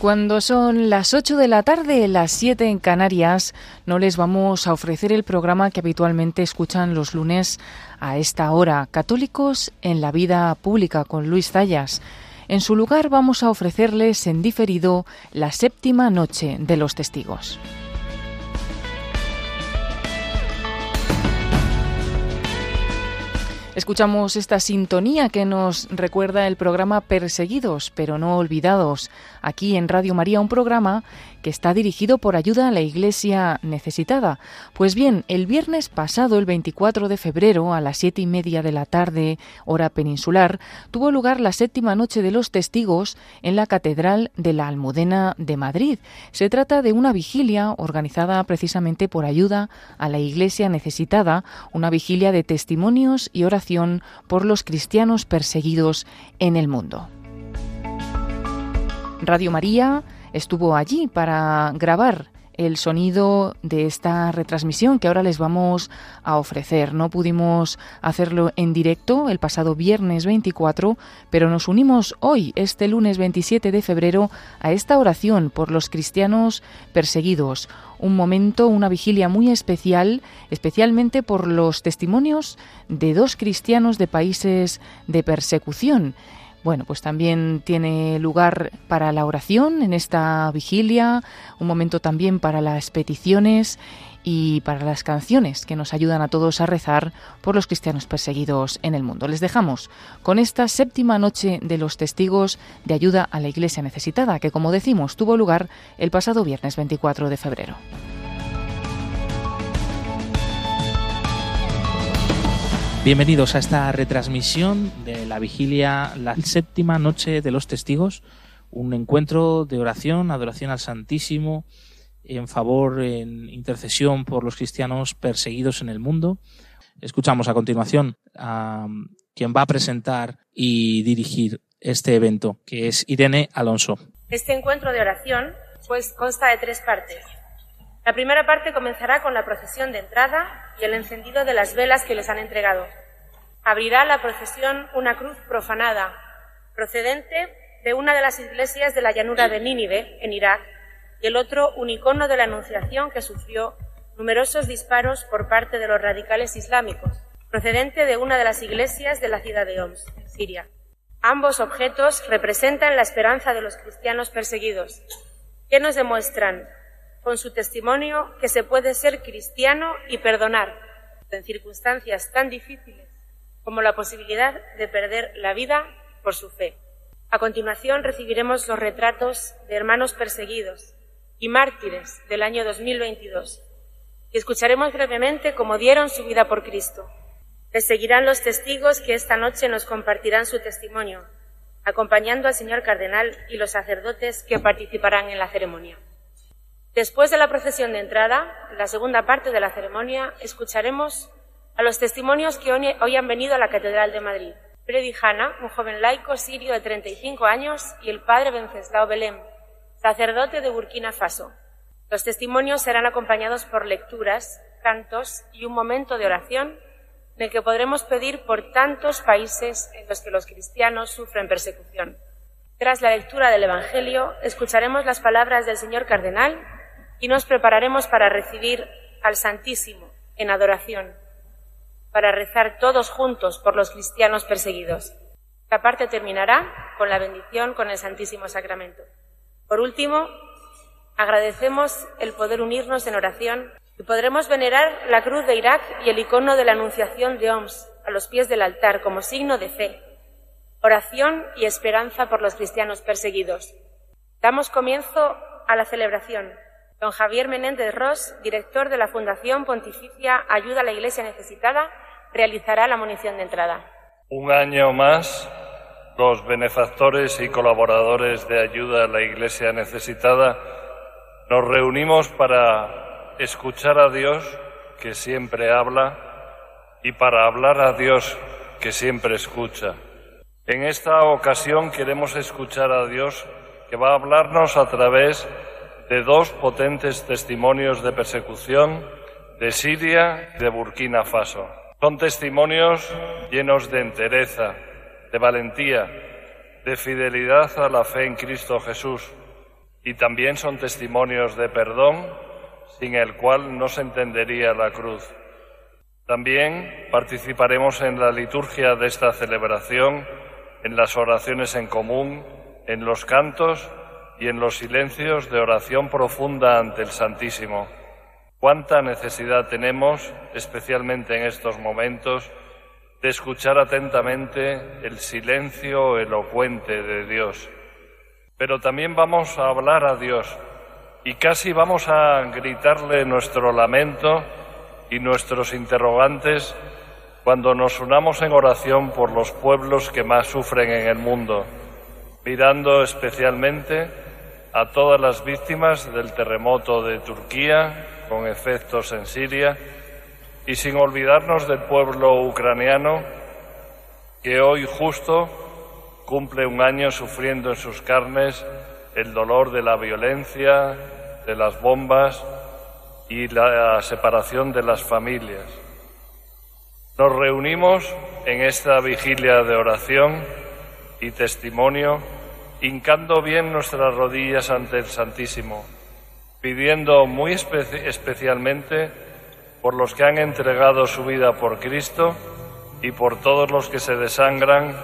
Cuando son las 8 de la tarde, las 7 en Canarias, no les vamos a ofrecer el programa que habitualmente escuchan los lunes a esta hora, Católicos en la vida pública con Luis Zayas. En su lugar vamos a ofrecerles en diferido la séptima noche de los testigos. Escuchamos esta sintonía que nos recuerda el programa Perseguidos pero no olvidados, aquí en Radio María, un programa que está dirigido por ayuda a la Iglesia necesitada. Pues bien, el viernes pasado, el 24 de febrero, a las siete y media de la tarde, hora peninsular, tuvo lugar la séptima noche de los testigos en la Catedral de la Almudena de Madrid. Se trata de una vigilia organizada precisamente por ayuda a la Iglesia necesitada, una vigilia de testimonios y oración por los cristianos perseguidos en el mundo. Radio María estuvo allí para grabar el sonido de esta retransmisión que ahora les vamos a ofrecer. No pudimos hacerlo en directo el pasado viernes 24, pero nos unimos hoy, este lunes 27 de febrero, a esta oración por los cristianos perseguidos. Un momento, una vigilia muy especial, especialmente por los testimonios de dos cristianos de países de persecución. Bueno, pues también tiene lugar para la oración en esta vigilia, un momento también para las peticiones y para las canciones que nos ayudan a todos a rezar por los cristianos perseguidos en el mundo. Les dejamos con esta séptima noche de los testigos de ayuda a la Iglesia necesitada, que como decimos tuvo lugar el pasado viernes 24 de febrero. Bienvenidos a esta retransmisión de la vigilia, la séptima noche de los testigos, un encuentro de oración, adoración al Santísimo, en favor, en intercesión por los cristianos perseguidos en el mundo. Escuchamos a continuación a quien va a presentar y dirigir este evento, que es Irene Alonso. Este encuentro de oración pues consta de tres partes. La primera parte comenzará con la procesión de entrada y el encendido de las velas que les han entregado. Abrirá la procesión una cruz profanada, procedente de una de las iglesias de la llanura de Nínive, en Irak, y el otro un icono de la Anunciación que sufrió numerosos disparos por parte de los radicales islámicos, procedente de una de las iglesias de la ciudad de Homs, Siria. Ambos objetos representan la esperanza de los cristianos perseguidos, que nos demuestran con su testimonio que se puede ser cristiano y perdonar en circunstancias tan difíciles como la posibilidad de perder la vida por su fe. A continuación recibiremos los retratos de hermanos perseguidos y mártires del año 2022 y escucharemos brevemente cómo dieron su vida por Cristo. Les seguirán los testigos que esta noche nos compartirán su testimonio, acompañando al señor cardenal y los sacerdotes que participarán en la ceremonia. Después de la procesión de entrada, la segunda parte de la ceremonia, escucharemos a los testimonios que hoy han venido a la Catedral de Madrid. Freddy Hanna, un joven laico sirio de 35 años, y el padre Venceslao Belém, sacerdote de Burkina Faso. Los testimonios serán acompañados por lecturas, cantos y un momento de oración en el que podremos pedir por tantos países en los que los cristianos sufren persecución. Tras la lectura del Evangelio, escucharemos las palabras del señor cardenal y nos prepararemos para recibir al Santísimo en adoración, para rezar todos juntos por los cristianos perseguidos. La parte terminará con la bendición con el Santísimo Sacramento. Por último, agradecemos el poder unirnos en oración y podremos venerar la cruz de Irak y el icono de la Anunciación de Oms a los pies del altar como signo de fe, oración y esperanza por los cristianos perseguidos. Damos comienzo a la celebración. Don Javier Menéndez Ross, director de la Fundación Pontificia Ayuda a la Iglesia Necesitada, realizará la munición de entrada. Un año más, los benefactores y colaboradores de Ayuda a la Iglesia Necesitada nos reunimos para escuchar a Dios, que siempre habla, y para hablar a Dios, que siempre escucha. En esta ocasión queremos escuchar a Dios, que va a hablarnos a través de de dos potentes testimonios de persecución de Siria y de Burkina Faso. Son testimonios llenos de entereza, de valentía, de fidelidad a la fe en Cristo Jesús, y también son testimonios de perdón sin el cual no se entendería la cruz. También participaremos en la liturgia de esta celebración, en las oraciones en común, en los cantos y en los silencios de oración profunda ante el Santísimo. Cuánta necesidad tenemos, especialmente en estos momentos, de escuchar atentamente el silencio elocuente de Dios. Pero también vamos a hablar a Dios y casi vamos a gritarle nuestro lamento y nuestros interrogantes cuando nos unamos en oración por los pueblos que más sufren en el mundo, mirando especialmente a todas las víctimas del terremoto de Turquía con efectos en Siria y sin olvidarnos del pueblo ucraniano que hoy justo cumple un año sufriendo en sus carnes el dolor de la violencia, de las bombas y la separación de las familias. Nos reunimos en esta vigilia de oración y testimonio, hincando bien nuestras rodillas ante el Santísimo, pidiendo muy especialmente por los que han entregado su vida por Cristo y por todos los que se desangran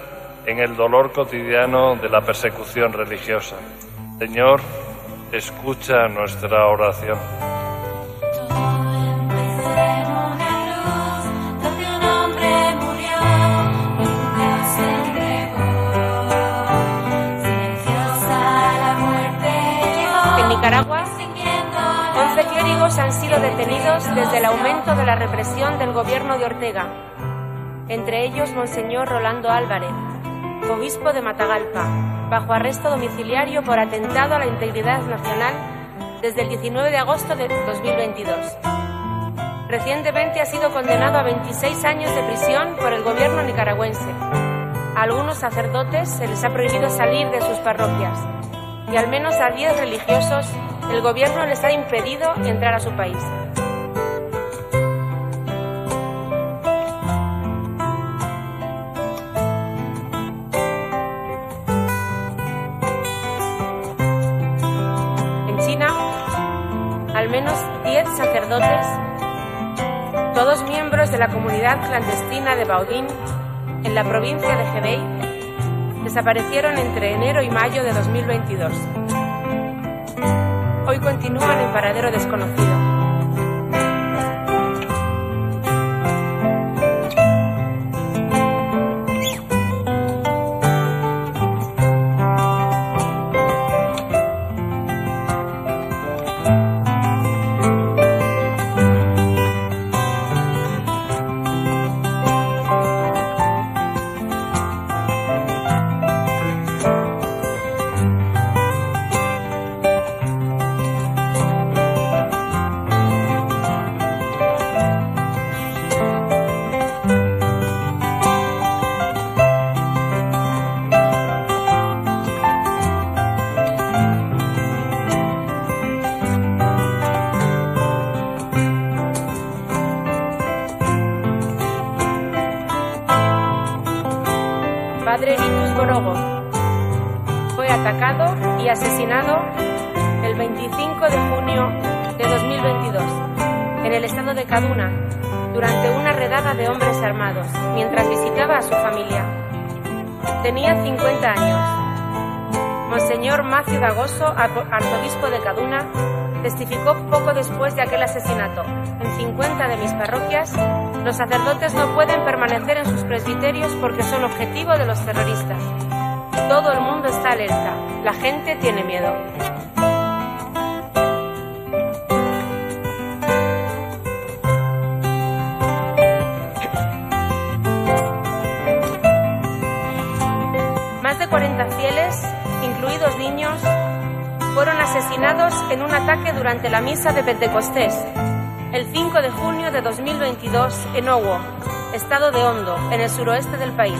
en el dolor cotidiano de la persecución religiosa. Señor, escucha nuestra oración. Nicaragua, 11 clérigos han sido detenidos desde el aumento de la represión del gobierno de Ortega, entre ellos Monseñor Rolando Álvarez, obispo de Matagalpa, bajo arresto domiciliario por atentado a la integridad nacional desde el 19 de agosto de 2022. Recientemente ha sido condenado a 26 años de prisión por el gobierno nicaragüense. A algunos sacerdotes se les ha prohibido salir de sus parroquias y al menos a 10 religiosos el gobierno les ha impedido entrar a su país. al menos 10 sacerdotes, todos miembros de la comunidad clandestina de Baudín, en la provincia de Hebei, desaparecieron entre enero y mayo de 2022. Hoy continúan en paradero desconocido. Su familia. Tenía 50 años. Monseñor Macio Dagoso, arzobispo de Kaduna, testificó poco después de aquel asesinato. En 50 de mis parroquias, los sacerdotes no pueden permanecer en sus presbiterios porque son objetivo de los terroristas. Todo el mundo está alerta. La gente tiene miedo. Asesinados en un ataque durante la misa de Pentecostés, el 5 de junio de 2022 en Owo, estado de Hondo, en el suroeste del país.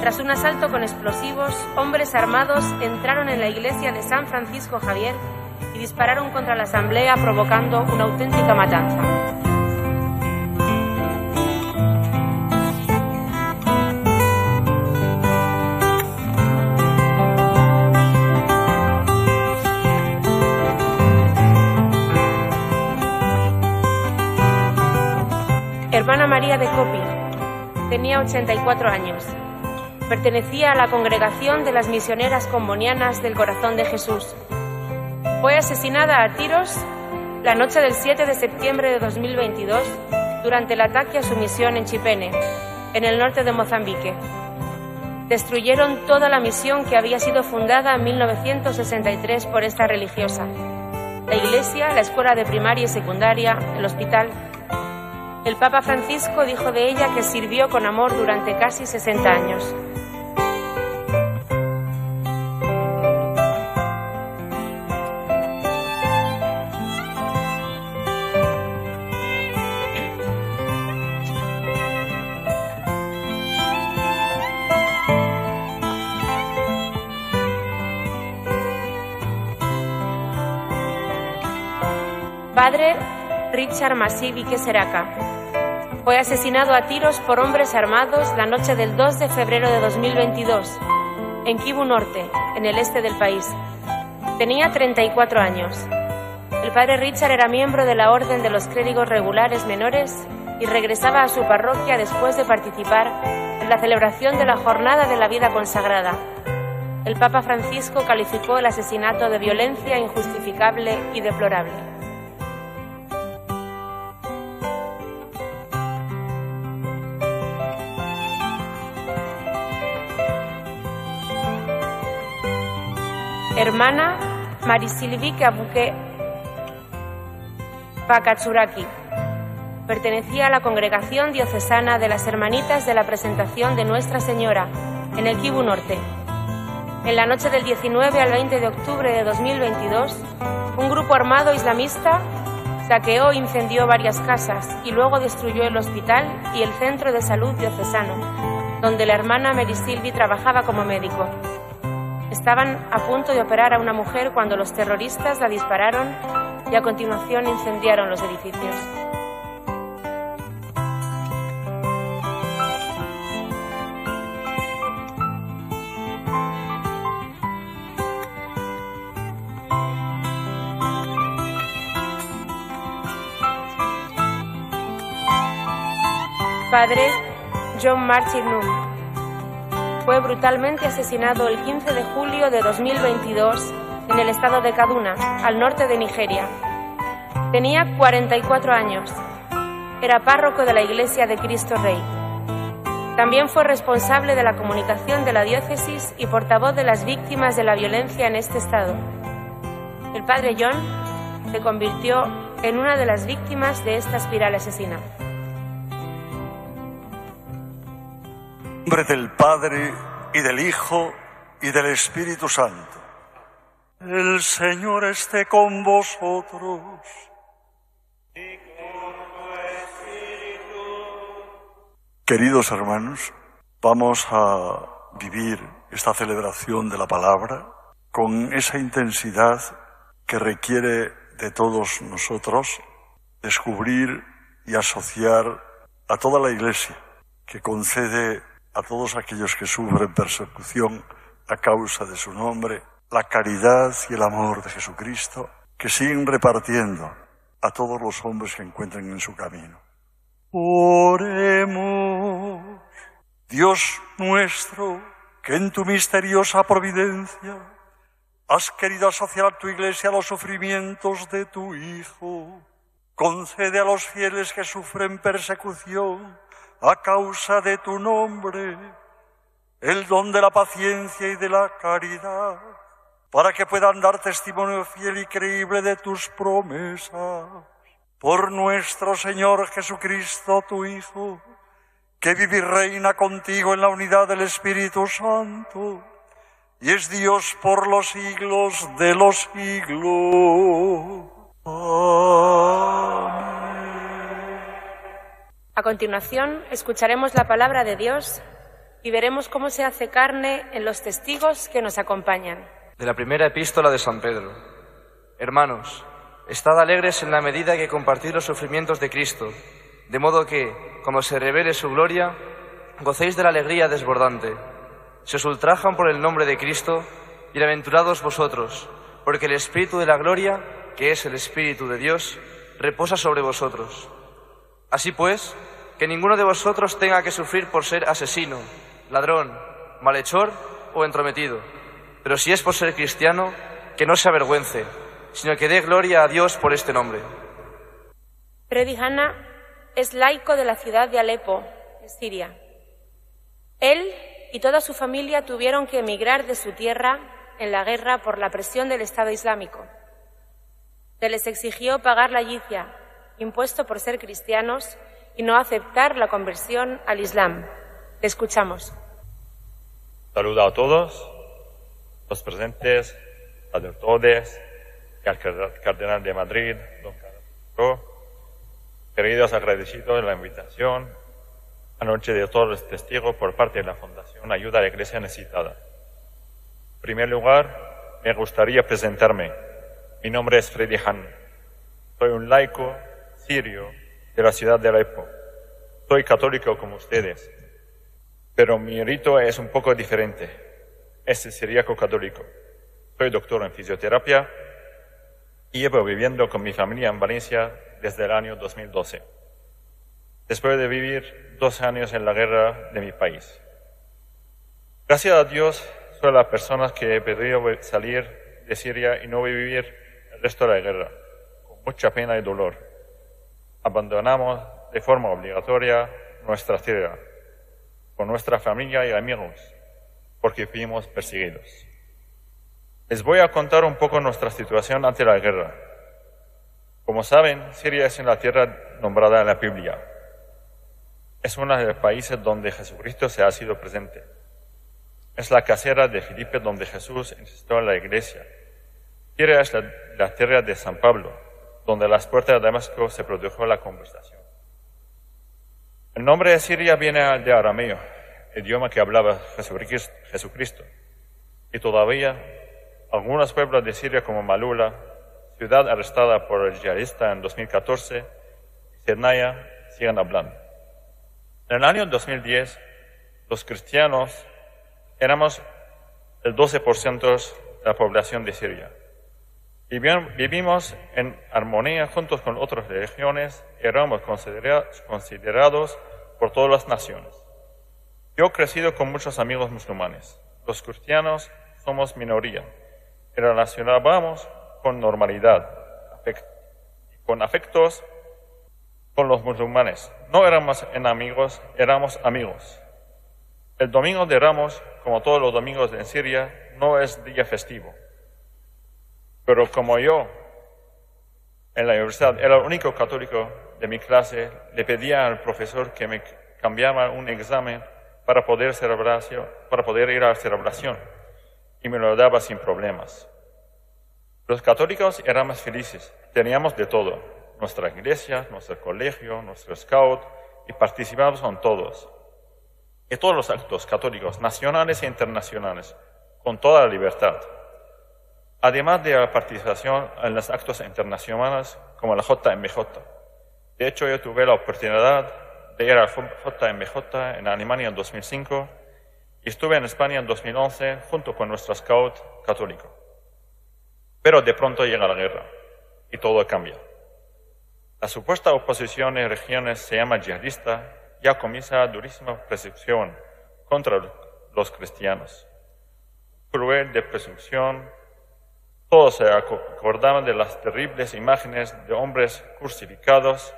Tras un asalto con explosivos, hombres armados entraron en la iglesia de San Francisco Javier y dispararon contra la asamblea provocando una auténtica matanza. María de Copi. Tenía 84 años. Pertenecía a la congregación de las misioneras combonianas del Corazón de Jesús. Fue asesinada a tiros la noche del 7 de septiembre de 2022 durante el ataque a su misión en Chipene, en el norte de Mozambique. Destruyeron toda la misión que había sido fundada en 1963 por esta religiosa. La iglesia, la escuela de primaria y secundaria, el hospital. El Papa Francisco dijo de ella que sirvió con amor durante casi 60 años. Padre Richard Masivi Seraka. Fue asesinado a tiros por hombres armados la noche del 2 de febrero de 2022 en Kivu Norte, en el este del país. Tenía 34 años. El padre Richard era miembro de la Orden de los Clérigos Regulares Menores y regresaba a su parroquia después de participar en la celebración de la Jornada de la Vida Consagrada. El Papa Francisco calificó el asesinato de violencia injustificable y deplorable. Hermana Marisilvi Kabuke Pakatsuraki. Pertenecía a la congregación diocesana de las Hermanitas de la Presentación de Nuestra Señora, en el Kibu Norte. En la noche del 19 al 20 de octubre de 2022, un grupo armado islamista saqueó e incendió varias casas y luego destruyó el hospital y el centro de salud diocesano, donde la hermana Marisilvi trabajaba como médico. Estaban a punto de operar a una mujer cuando los terroristas la dispararon y a continuación incendiaron los edificios. Padre John Martin Nunn fue brutalmente asesinado el 15 de julio de 2022 en el estado de Kaduna, al norte de Nigeria. Tenía 44 años. Era párroco de la Iglesia de Cristo Rey. También fue responsable de la comunicación de la diócesis y portavoz de las víctimas de la violencia en este estado. El padre John se convirtió en una de las víctimas de esta espiral asesina. Nombre del Padre y del Hijo y del Espíritu Santo. El Señor esté con vosotros. Y con Queridos hermanos, vamos a vivir esta celebración de la palabra con esa intensidad que requiere de todos nosotros descubrir y asociar a toda la Iglesia que concede a todos aquellos que sufren persecución a causa de su nombre, la caridad y el amor de Jesucristo, que siguen repartiendo a todos los hombres que encuentren en su camino. Oremos, Dios nuestro, que en tu misteriosa providencia has querido asociar a tu iglesia a los sufrimientos de tu Hijo. Concede a los fieles que sufren persecución a causa de tu nombre, el don de la paciencia y de la caridad, para que puedan dar testimonio fiel y creíble de tus promesas. Por nuestro Señor Jesucristo, tu Hijo, que vive y reina contigo en la unidad del Espíritu Santo, y es Dios por los siglos de los siglos. Amén. A continuación, escucharemos la palabra de Dios y veremos cómo se hace carne en los testigos que nos acompañan. De la primera epístola de San Pedro. Hermanos, estad alegres en la medida que compartís los sufrimientos de Cristo, de modo que, como se revele su gloria, gocéis de la alegría desbordante. Se os ultrajan por el nombre de Cristo, bienaventurados vosotros, porque el Espíritu de la gloria, que es el Espíritu de Dios, reposa sobre vosotros. Así pues, que ninguno de vosotros tenga que sufrir por ser asesino, ladrón, malhechor o entrometido. Pero si es por ser cristiano, que no se avergüence, sino que dé gloria a Dios por este nombre. Freddy Hanna es laico de la ciudad de Alepo, Siria. Él y toda su familia tuvieron que emigrar de su tierra en la guerra por la presión del Estado Islámico. Se les exigió pagar la yicia, impuesto por ser cristianos, y no aceptar la conversión al Islam. Le escuchamos. Saludo a todos los presentes, doctores, al cardenal de Madrid, don Carlos. Queridos agradecidos de la invitación, anoche de todos los testigos por parte de la Fundación Ayuda a la Iglesia Necesitada. En primer lugar, me gustaría presentarme. Mi nombre es Freddy Han. Soy un laico sirio de la ciudad de Alepo. Soy católico como ustedes, pero mi rito es un poco diferente. Es siríaco católico. Soy doctor en fisioterapia y llevo viviendo con mi familia en Valencia desde el año 2012, después de vivir dos años en la guerra de mi país. Gracias a Dios, soy la persona que he pedido salir de Siria y no vivir el resto de la guerra, con mucha pena y dolor. Abandonamos de forma obligatoria nuestra tierra, con nuestra familia y amigos, porque fuimos perseguidos. Les voy a contar un poco nuestra situación ante la guerra. Como saben, Siria es una tierra nombrada en la Biblia. Es uno de los países donde Jesucristo se ha sido presente. Es la casera de Filipe donde Jesús insistió en la iglesia. Siria es la, la tierra de San Pablo, donde las puertas de Damasco se produjo la conversación. El nombre de Siria viene de arameo, idioma que hablaba Jesucristo. Y todavía algunos pueblos de Siria como Malula, ciudad arrestada por el yihadista en 2014, y siguen hablando. En el año 2010, los cristianos éramos el 12% de la población de Siria. Vivimos en armonía juntos con otras religiones éramos considerados por todas las naciones. Yo he crecido con muchos amigos musulmanes. Los cristianos somos minoría y relacionábamos con normalidad, con afectos con los musulmanes. No éramos enemigos, éramos amigos. El domingo de Ramos, como todos los domingos en Siria, no es día festivo. Pero como yo en la universidad era el único católico de mi clase, le pedía al profesor que me cambiara un examen para poder, para poder ir a la celebración y me lo daba sin problemas. Los católicos éramos felices, teníamos de todo, nuestra iglesia, nuestro colegio, nuestro scout, y participábamos en todos. Y todos los actos católicos, nacionales e internacionales, con toda la libertad además de la participación en los actos internacionales como la JMJ. De hecho, yo tuve la oportunidad de ir a la JMJ en Alemania en 2005 y estuve en España en 2011 junto con nuestro scout católico. Pero de pronto llega la guerra y todo cambia. La supuesta oposición en regiones se llama yihadista, ya comienza durísima persecución contra los cristianos. Cruel de presunción todos se acordaban de las terribles imágenes de hombres crucificados,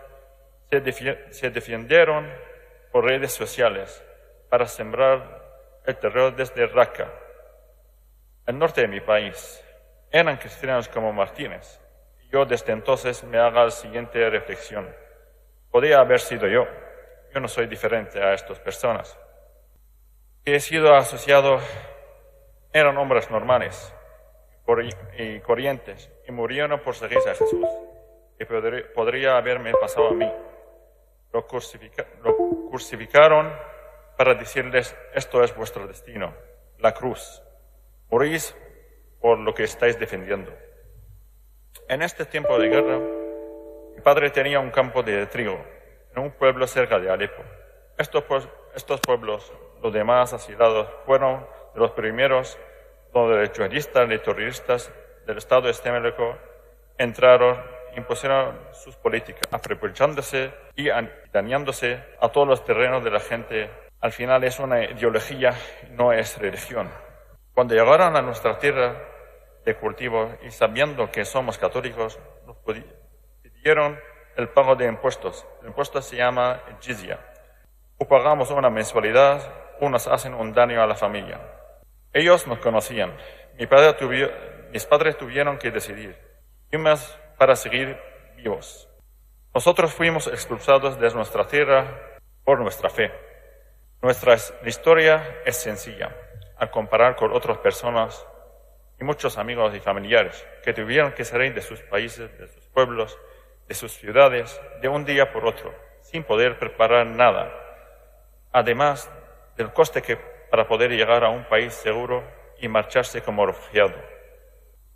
se, defendieron por redes sociales para sembrar el terror desde Raqqa, el norte de mi país. Eran cristianos como Martínez. Yo desde entonces me haga la siguiente reflexión. Podría haber sido yo. Yo no soy diferente a estas personas. he sido asociado, eran hombres normales, y corrientes y murieron por seguir a Jesús. Y podría, haberme pasado a mí. Lo, lo crucificaron para decirles, esto es vuestro destino, la cruz. Morís por lo que estáis defendiendo. En este tiempo de guerra, mi padre tenía un campo de trigo en un pueblo cerca de Alepo. Estos, estos pueblos, los demás asilados, fueron de los primeros donde los yihadistas y terroristas del Estado islámico entraron impusieron sus políticas, aprovechándose y dañándose a todos los terrenos de la gente. Al final es una ideología, no es religión. Cuando llegaron a nuestra tierra de cultivo y sabiendo que somos católicos, nos pidieron el pago de impuestos. El impuesto se llama jizya. O pagamos una mensualidad o nos hacen un daño a la familia. Ellos nos conocían. Mis padres tuvieron que decidir. ¿Qué más para seguir vivos? Nosotros fuimos expulsados de nuestra tierra por nuestra fe. Nuestra historia es sencilla, al comparar con otras personas y muchos amigos y familiares que tuvieron que salir de sus países, de sus pueblos, de sus ciudades, de un día por otro, sin poder preparar nada, además del coste que para poder llegar a un país seguro y marcharse como refugiado.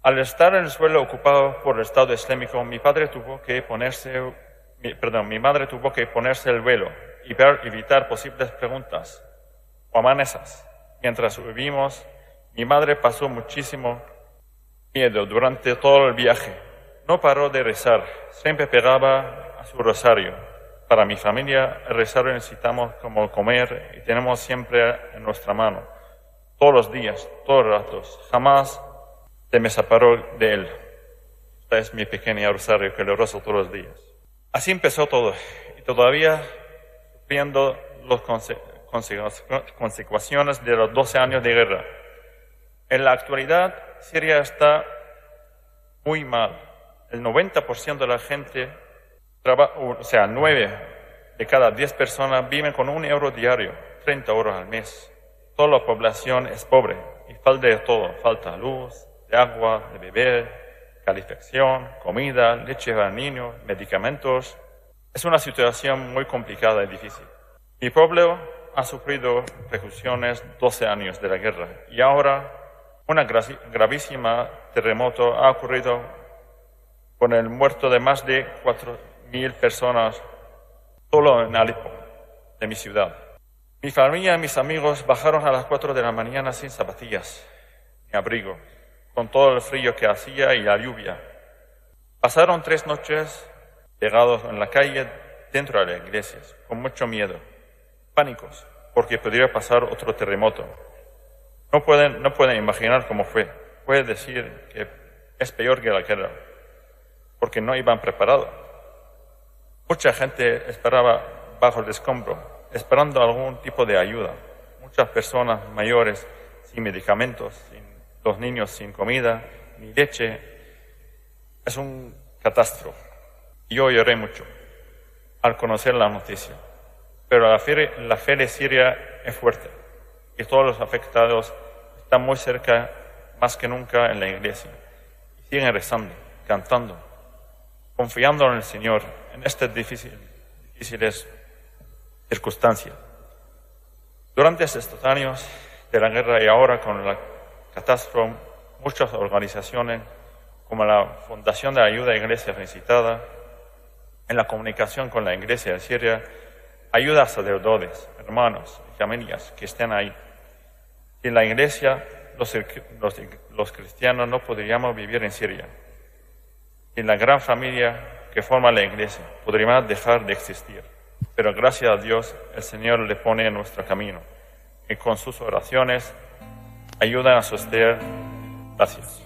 Al estar en el suelo ocupado por el Estado Islámico, mi padre tuvo que ponerse, mi madre tuvo que ponerse el velo y evitar posibles preguntas o amenazas. Mientras vivimos, mi madre pasó muchísimo miedo durante todo el viaje. No paró de rezar, siempre pegaba a su rosario. Para mi familia, rosario necesitamos como comer y tenemos siempre en nuestra mano. Todos los días, todos los ratos. Jamás se me separó de él. Esta es mi pequeña rosario que le rezo todos los días. Así empezó todo. Y todavía sufriendo las consecuencias de los 12 años de guerra. En la actualidad, Siria está muy mal. El 90% de la gente, o sea, 9 de cada 10 personas viven con un euro diario, 30 euros al mes. Toda la población es pobre y falta de todo. Falta luz, de agua, de beber, calefacción, comida, leche para niños, medicamentos. Es una situación muy complicada y difícil. Mi pueblo ha sufrido repercusiones 12 años de la guerra y ahora una gravísima terremoto ha ocurrido con el muerto de más de 4.000 personas solo en Alepo, de mi ciudad. Mi familia y mis amigos bajaron a las 4 de la mañana sin zapatillas ni abrigo, con todo el frío que hacía y la lluvia. Pasaron tres noches pegados en la calle dentro de las iglesias, con mucho miedo, pánicos, porque podría pasar otro terremoto. No pueden, no pueden imaginar cómo fue. Puede decir que es peor que la guerra, porque no iban preparados. Mucha gente esperaba bajo el escombro, esperando algún tipo de ayuda. Muchas personas mayores sin medicamentos, sin, los niños sin comida ni leche. Es un catástrofe. Yo lloré mucho al conocer la noticia. Pero la fe, la fe de Siria es fuerte y todos los afectados están muy cerca, más que nunca, en la iglesia. Y siguen rezando, cantando, confiando en el Señor en estas difíciles circunstancias. Durante estos años de la guerra y ahora con la catástrofe, muchas organizaciones como la Fundación de Ayuda a Iglesia Necesitada, en la comunicación con la Iglesia de Siria, ayuda a sacerdotes, hermanos y familias que estén ahí en la iglesia, los, los, cristianos no podríamos vivir en Siria. En la gran familia que forma la iglesia podríamos dejar de existir. Pero gracias a Dios el Señor le pone en nuestro camino y con sus oraciones ayuda a sostener. Gracias.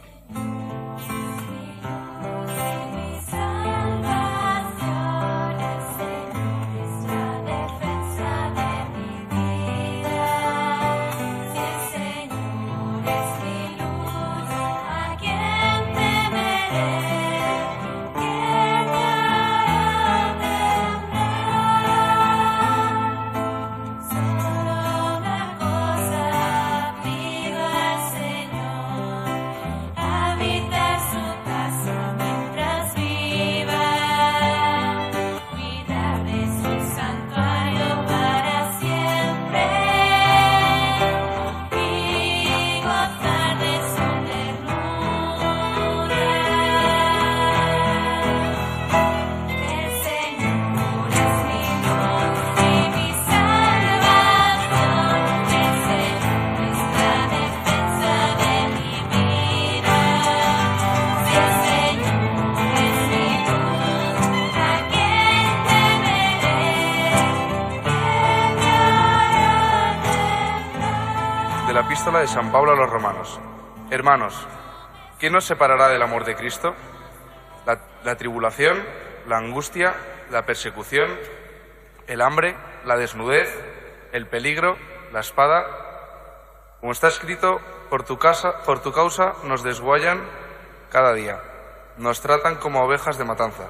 De San Pablo a los romanos. Hermanos, ¿qué nos separará del amor de Cristo? La, la tribulación, la angustia, la persecución, el hambre, la desnudez, el peligro, la espada. Como está escrito, por tu, casa, por tu causa nos desguayan cada día, nos tratan como ovejas de matanza,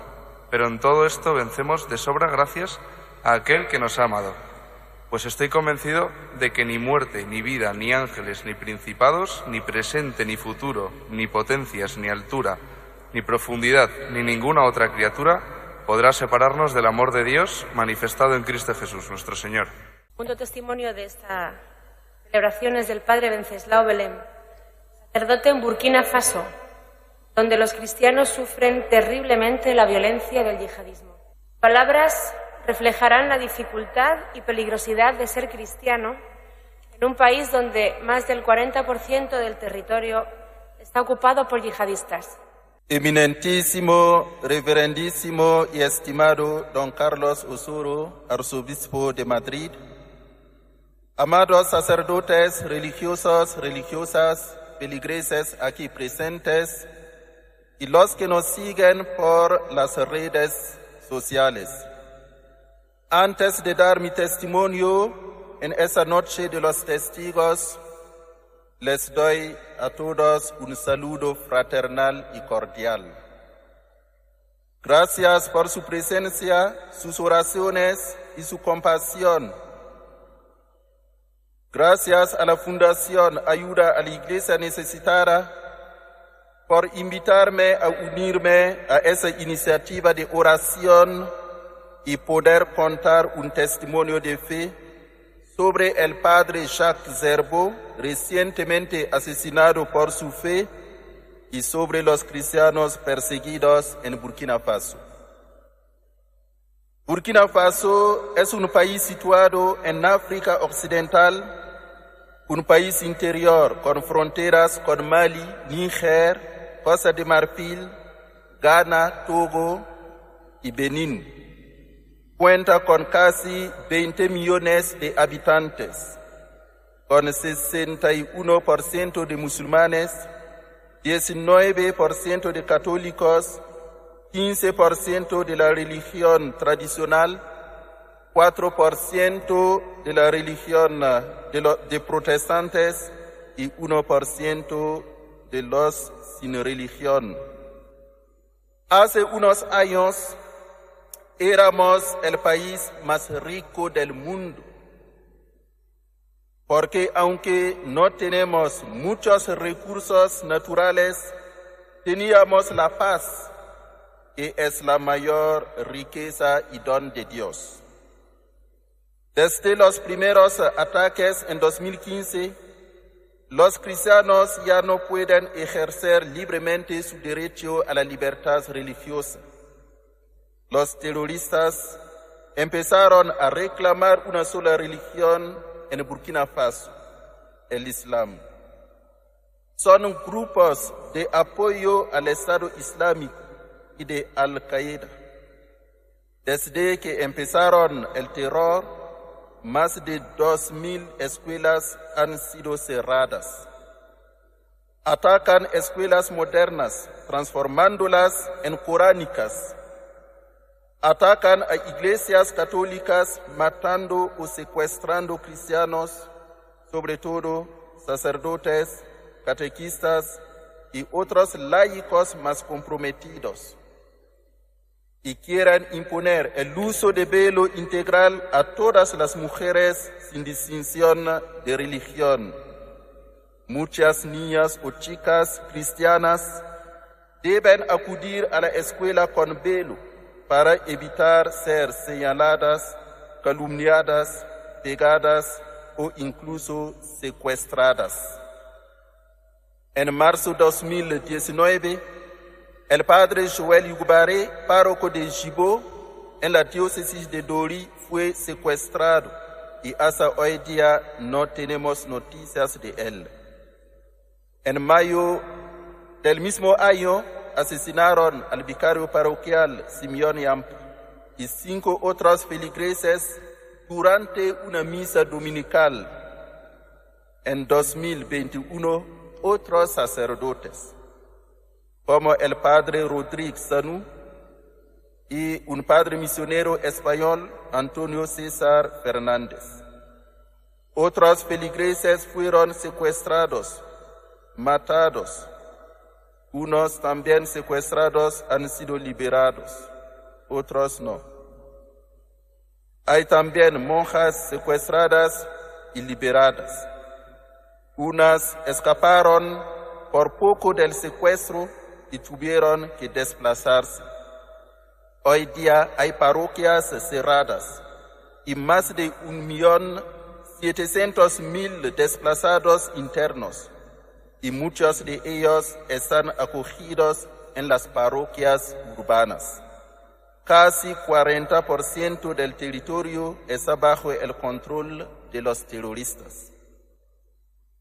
pero en todo esto vencemos de sobra gracias a aquel que nos ha amado. Pues estoy convencido de que ni muerte, ni vida, ni ángeles, ni principados, ni presente, ni futuro, ni potencias, ni altura, ni profundidad, ni ninguna otra criatura podrá separarnos del amor de Dios manifestado en Cristo Jesús, nuestro Señor. Segundo testimonio de esta celebración es del padre Venceslao Belén, sacerdote en Burkina Faso, donde los cristianos sufren terriblemente la violencia del yihadismo. Palabras reflejarán la dificultad y peligrosidad de ser cristiano en un país donde más del 40% del territorio está ocupado por yihadistas. Eminentísimo, reverendísimo y estimado don Carlos Osoro, arzobispo de Madrid, amados sacerdotes religiosos, religiosas, feligreses aquí presentes y los que nos siguen por las redes sociales. Antes de dar mi testimonio en esa noche de los testigos, les doy a todos un saludo fraternal y cordial. Gracias por su presencia, sus oraciones y su compasión. Gracias a la Fundación Ayuda a la Iglesia Necesitada por invitarme a unirme a esa iniciativa de oración y poder contar un testimonio de fe sobre el padre Jacques Zerbo, recientemente asesinado por su fe, y sobre los cristianos perseguidos en Burkina Faso. Burkina Faso es un país situado en África Occidental, un país interior con fronteras con Mali, Níger, Costa de Marfil, Ghana, Togo y Benín cuenta con casi 20 millones de habitantes, con 61% de musulmanes, 19% de católicos, 15% de la religión tradicional, 4% de la religión de, de protestantes y 1% de los sin religión. Hace unos años, éramos el país más rico del mundo, porque aunque no tenemos muchos recursos naturales, teníamos la paz, que es la mayor riqueza y don de Dios. Desde los primeros ataques en 2015, los cristianos ya no pueden ejercer libremente su derecho a la libertad religiosa los terroristas empezaron a reclamar una sola religión en Burkina Faso, el Islam. Son grupos de apoyo al Estado Islámico y de Al-Qaeda. Desde que empezaron el terror, más de 2.000 escuelas han sido cerradas. Atacan escuelas modernas, transformándolas en coránicas Atacan a iglesias católicas matando o secuestrando cristianos, sobre todo sacerdotes, catequistas y otros laicos más comprometidos. Y quieren imponer el uso de velo integral a todas las mujeres sin distinción de religión. Muchas niñas o chicas cristianas deben acudir a la escuela con velo para evitar ser señaladas, calumniadas, pegadas o incluso secuestradas. En marzo de 2019, el padre Joel Yugubare, párroco de Jibo, en la diócesis de Dori, fue secuestrado y hasta hoy día no tenemos noticias de él. En mayo del mismo año, asesinaron al vicario parroquial Simeón Yamp y cinco otros feligreses durante una misa dominical. En 2021, otros sacerdotes, como el padre Rodríguez Sanú y un padre misionero español, Antonio César Fernández. Otros feligreses fueron secuestrados, matados. Unos también secuestrados han sido liberados, otros no. Hay también monjas secuestradas y liberadas. Unas escaparon por poco del secuestro y tuvieron que desplazarse. Hoy día hay parroquias cerradas y más de un millón setecientos mil desplazados internos y muchos de ellos están acogidos en las parroquias urbanas. Casi 40% del territorio está bajo el control de los terroristas.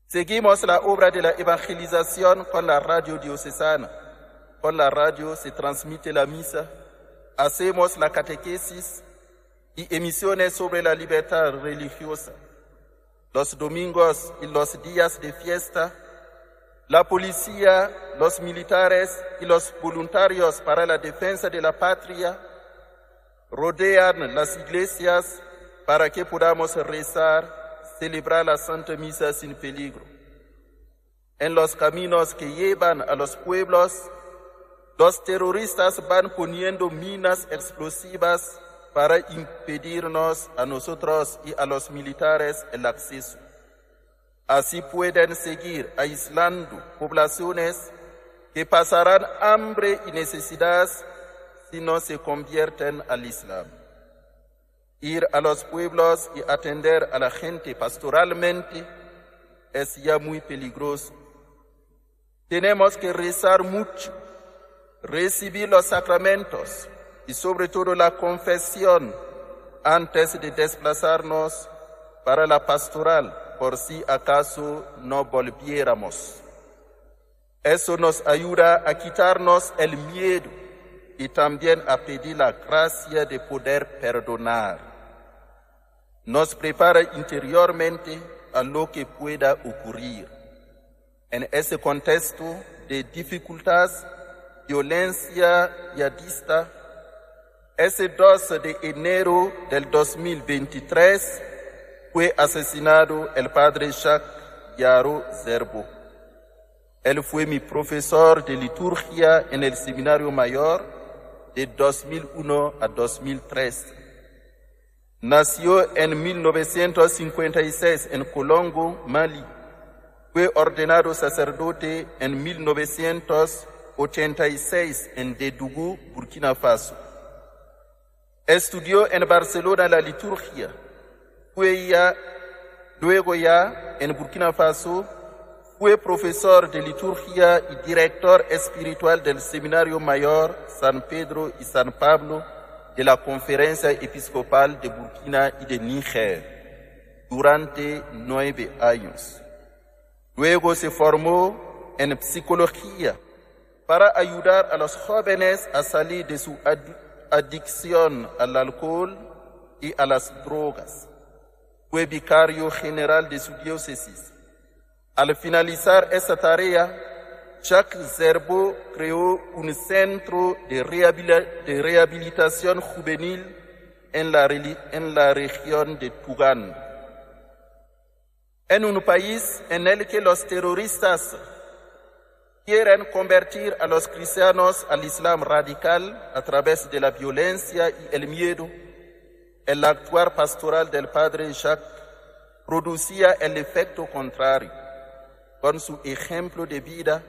Seguimos la obra de la evangelización con la radio diocesana. Con la radio se transmite la misa, hacemos la catequesis y emisiones sobre la libertad religiosa. Los domingos y los días de fiesta la policía, los militares y los voluntarios para la defensa de la patria rodean las iglesias para que podamos rezar, celebrar la Santa Misa sin peligro. En los caminos que llevan a los pueblos, los terroristas van poniendo minas explosivas para impedirnos a nosotros y a los militares el acceso. Así pueden seguir aislando poblaciones que pasarán hambre y necesidad si no se convierten al Islam. Ir a los pueblos y atender a la gente pastoralmente es ya muy peligroso. Tenemos que rezar mucho, recibir los sacramentos y sobre todo la confesión antes de desplazarnos para la pastoral por si acaso no volviéramos. Eso nos ayuda a quitarnos el miedo y también a pedir la gracia de poder perdonar. Nos prepara interiormente a lo que pueda ocurrir. En ese contexto de dificultad, violencia yadista, ese 12 de enero del 2023, fue asesinado el padre Jacques Yaro Zerbo. Él fue mi profesor de liturgia en el Seminario Mayor de 2001 a 2003. Nació en 1956 en Colongo, Mali. Fue ordenado sacerdote en 1986 en Dedougou, Burkina Faso. Estudió en Barcelona la liturgia luego ya en Burkina Faso, fue profesor de liturgia y director espiritual del Seminario Mayor San Pedro y San Pablo de la Conferencia Episcopal de Burkina y de Níger durante nueve años. Luego se formó en psicología para ayudar a los jóvenes a salir de su adicción al alcohol y a las drogas fue vicario general de su diócesis. Al finalizar esa tarea, Jacques Zerbo creó un centro de, rehabilitación juvenil en la, en la región de Tugán. En un país en el que los terroristas quieren convertir a los cristianos al Islam radical a través de la violencia y el miedo, el actuar pastoral del padre Jacques producía el efecto contrario. Con su ejemplo de vida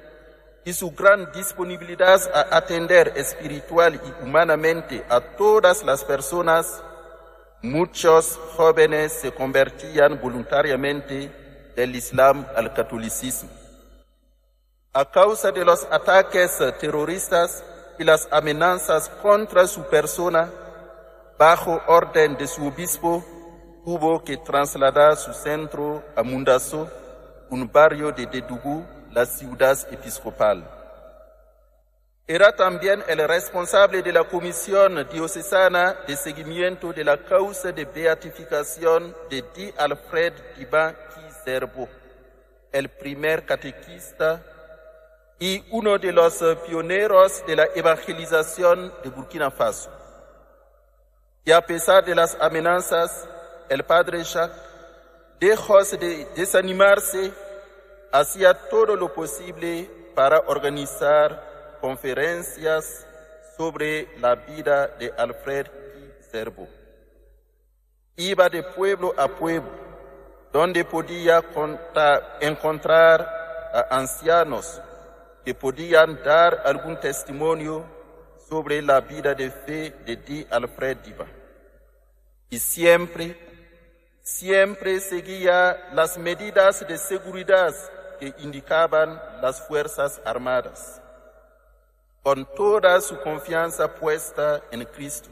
y su gran disponibilidad a atender espiritual y humanamente a todas las personas, muchos jóvenes se convertían voluntariamente del Islam al catolicismo. A causa de los ataques terroristas y las amenazas contra su persona, bajo orden de su obispo, tuvo que trasladar su centro a Mundaso, un barrio de Dedougou, la ciudad episcopal. Era también el responsable de la Comisión Diocesana de Seguimiento de la Causa de Beatificación de Di Alfred Diba Kizerbo, el primer catequista y uno de los pioneros de la evangelización de Burkina Faso. Y a pesar de las amenazas, el padre Jacques, dejó de desanimarse, hacía todo lo posible para organizar conferencias sobre la vida de Alfred Servo. Iba de pueblo a pueblo, donde podía encontrar a ancianos que podían dar algún testimonio sobre la vida de fe de Di Alfred Diva. Y siempre, siempre seguía las medidas de seguridad que indicaban las Fuerzas Armadas, con toda su confianza puesta en Cristo.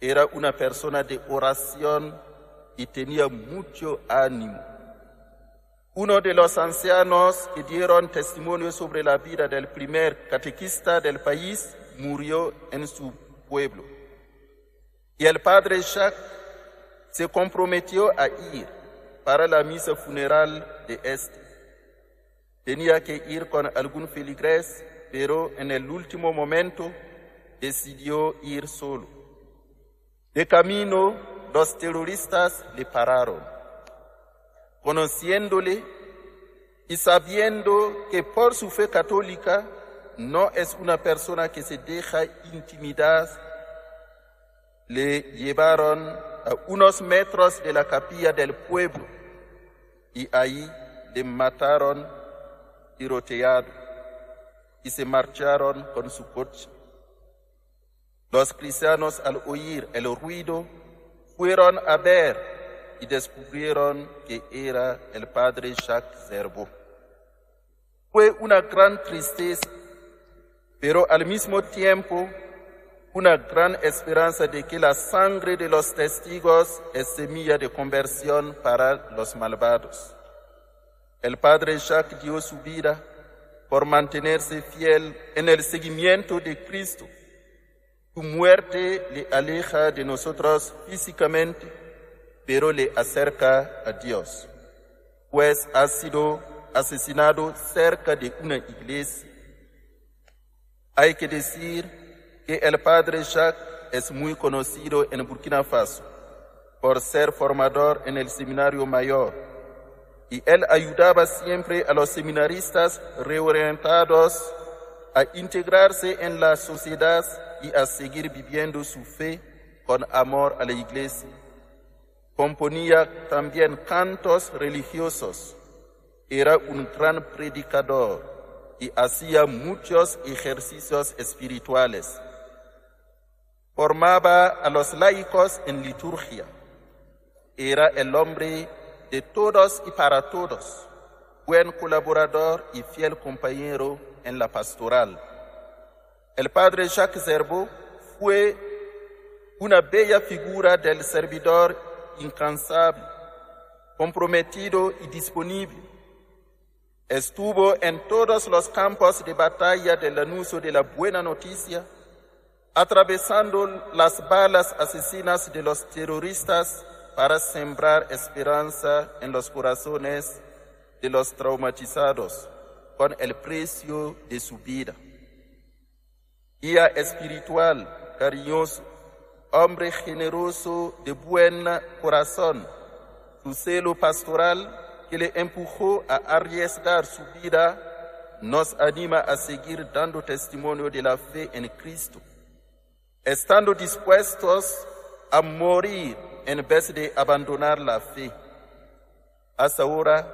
Era una persona de oración y tenía mucho ánimo. Uno de los ancianos que dieron testimonio sobre la vida del primer catequista del país murió en su pueblo. Y el padre Jacques se comprometió a ir para la misa funeral de este. Tenía que ir con algún feligres, pero en el último momento decidió ir solo. De camino, los terroristas le pararon. Conociéndole y sabiendo que por su fe católica no es una persona que se deja intimidar, le llevaron a unos metros de la capilla del pueblo y ahí le mataron tiroteado y se marcharon con su coche. Los cristianos al oír el ruido fueron a ver y descubrieron que era el padre Jacques Zerbo. Fue una gran tristeza, pero al mismo tiempo una gran esperanza de que la sangre de los testigos es semilla de conversión para los malvados. El padre Jacques dio su vida por mantenerse fiel en el seguimiento de Cristo. Su muerte le aleja de nosotros físicamente, pero le acerca a Dios, pues ha sido asesinado cerca de una iglesia. Hay que decir que el padre Jacques es muy conocido en Burkina Faso por ser formador en el seminario mayor y él ayudaba siempre a los seminaristas reorientados a integrarse en la sociedad y a seguir viviendo su fe con amor a la iglesia. Componía también cantos religiosos. Era un gran predicador y hacía muchos ejercicios espirituales formaba a los laicos en liturgia. Era el hombre de todos y para todos, buen colaborador y fiel compañero en la pastoral. El padre Jacques Zerbo fue una bella figura del servidor incansable, comprometido y disponible. Estuvo en todos los campos de batalla del anuncio de la buena noticia atravesando las balas asesinas de los terroristas para sembrar esperanza en los corazones de los traumatizados con el precio de su vida. Guía espiritual, cariñoso, hombre generoso de buen corazón, su celo pastoral que le empujó a arriesgar su vida nos anima a seguir dando testimonio de la fe en Cristo estando dispuestos a morir en vez de abandonar la fe. Hasta ahora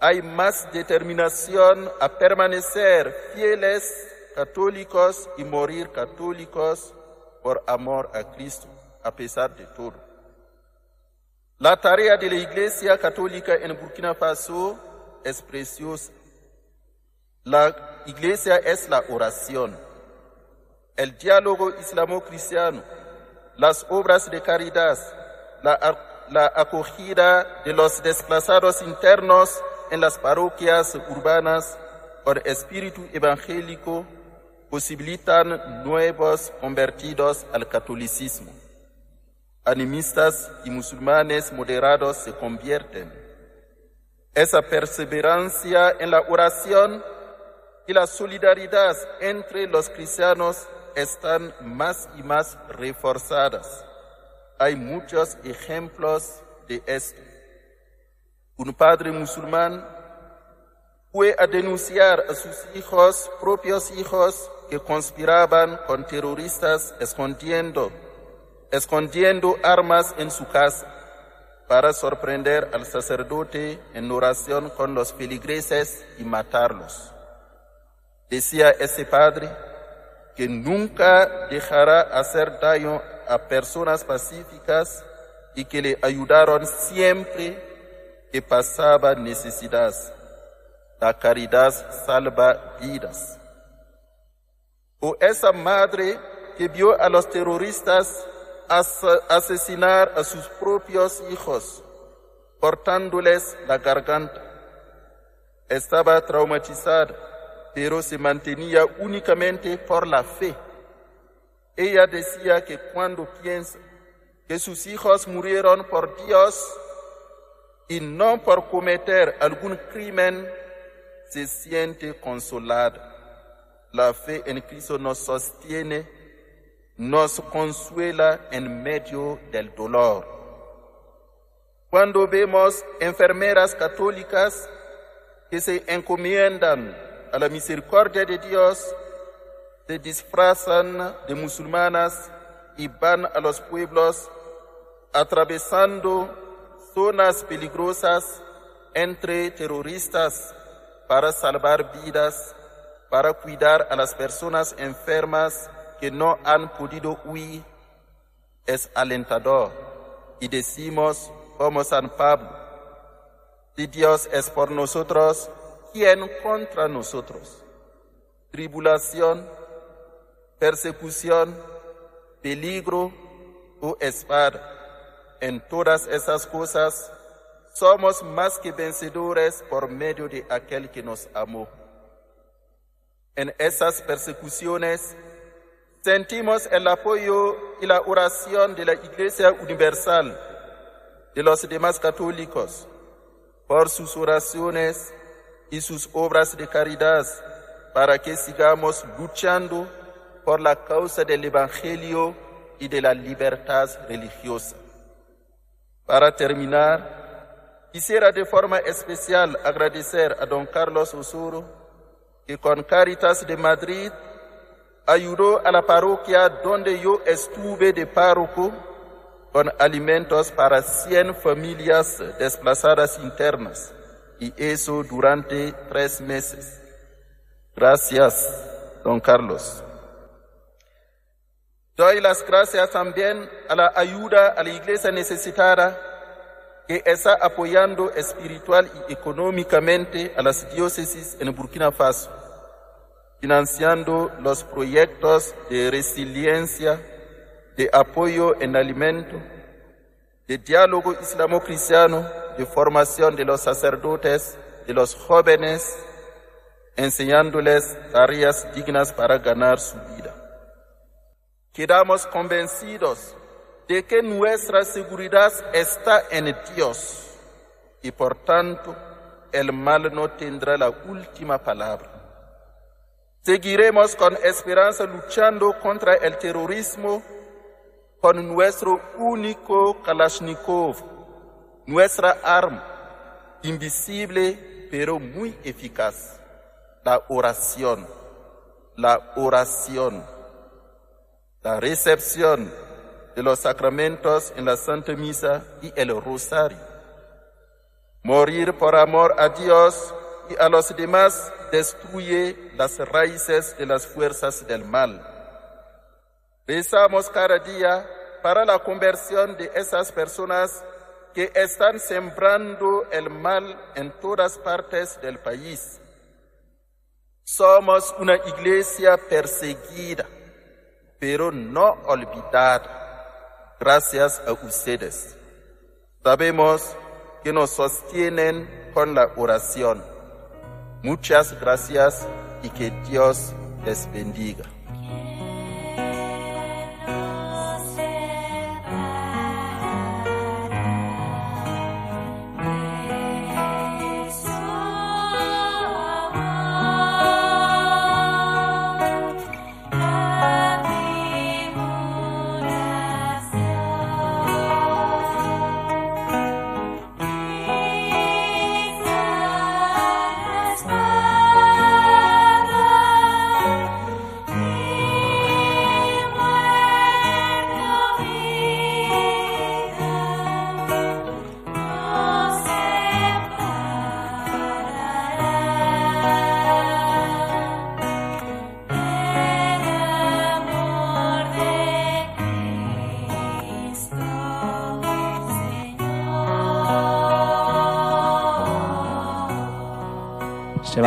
hay más determinación a permanecer fieles católicos y morir católicos por amor a Cristo, a pesar de todo. La tarea de la Iglesia Católica en Burkina Faso es preciosa. La Iglesia es la oración el diálogo islamo-cristiano, las obras de caridad, la, acogida de los desplazados internos en las parroquias urbanas por espíritu evangélico posibilitan nuevos convertidos al catolicismo. Animistas y musulmanes moderados se convierten. Esa perseverancia en la oración y la solidaridad entre los cristianos están más y más reforzadas. Hay muchos ejemplos de esto. Un padre musulmán fue a denunciar a sus hijos, propios hijos, que conspiraban con terroristas escondiendo, escondiendo armas en su casa para sorprender al sacerdote en oración con los feligreses y matarlos. Decía ese padre que nunca dejará hacer daño a personas pacíficas y que le ayudaron siempre que pasaba necesidad. La caridad salva vidas. O esa madre que vio a los terroristas asesinar a sus propios hijos, cortándoles la garganta. Estaba traumatizada, pero se mantenía únicamente por la fe. Ella decía que cuando piensa que sus hijos murieron por Dios y no por cometer algún crimen, se siente consolada. La fe en Cristo nos sostiene, nos consuela en medio del dolor. Cuando vemos enfermeras católicas que se encomiendan a la misericordia de Dios, se disfrazan de musulmanas y van a los pueblos atravesando zonas peligrosas entre terroristas para salvar vidas, para cuidar a las personas enfermas que no han podido huir, es alentador. Y decimos, como San Pablo, si Dios es por nosotros, ¿quién contra nosotros? Tribulación, persecución, peligro o espada en todas esas cosas, somos más que vencedores por medio de aquel que nos amó. En esas persecuciones sentimos el apoyo y la oración de la Iglesia Universal, de los demás católicos, por sus oraciones y sus obras de caridad, para que sigamos luchando por la causa del Evangelio y de la libertad religiosa. Para terminar, quisiera de forma especial agradecer a don Carlos Osuro, que con Caritas de Madrid ayudó a la parroquia donde yo estuve de párroco con alimentos para 100 familias desplazadas internas, y eso durante tres meses. Gracias, don Carlos. Doy las gracias también a la ayuda a la iglesia necesitada que está apoyando espiritual y económicamente a las diócesis en Burkina Faso, financiando los proyectos de resiliencia, de apoyo en alimento, de diálogo islamo-cristiano, de formación de los sacerdotes, de los jóvenes, enseñándoles tareas dignas para ganar su vida. Quedamos convencidos de que nuestra seguridad está en Dios y por tanto el mal no tendrá la última palabra. Seguiremos con esperanza luchando contra el terrorismo con nuestro único Kalashnikov, nuestra arma, invisible pero muy eficaz, la oración, la oración la recepción de los sacramentos en la Santa Misa y el Rosario. Morir por amor a Dios a los demás destruye las raíces de las fuerzas del mal. Rezamos cada día para la conversión de esas personas que están sembrando el mal en todas partes del país. Somos una iglesia perseguida pero no olvidar, gracias a ustedes. Sabemos que nos sostienen con la oración. Muchas gracias y que Dios les bendiga.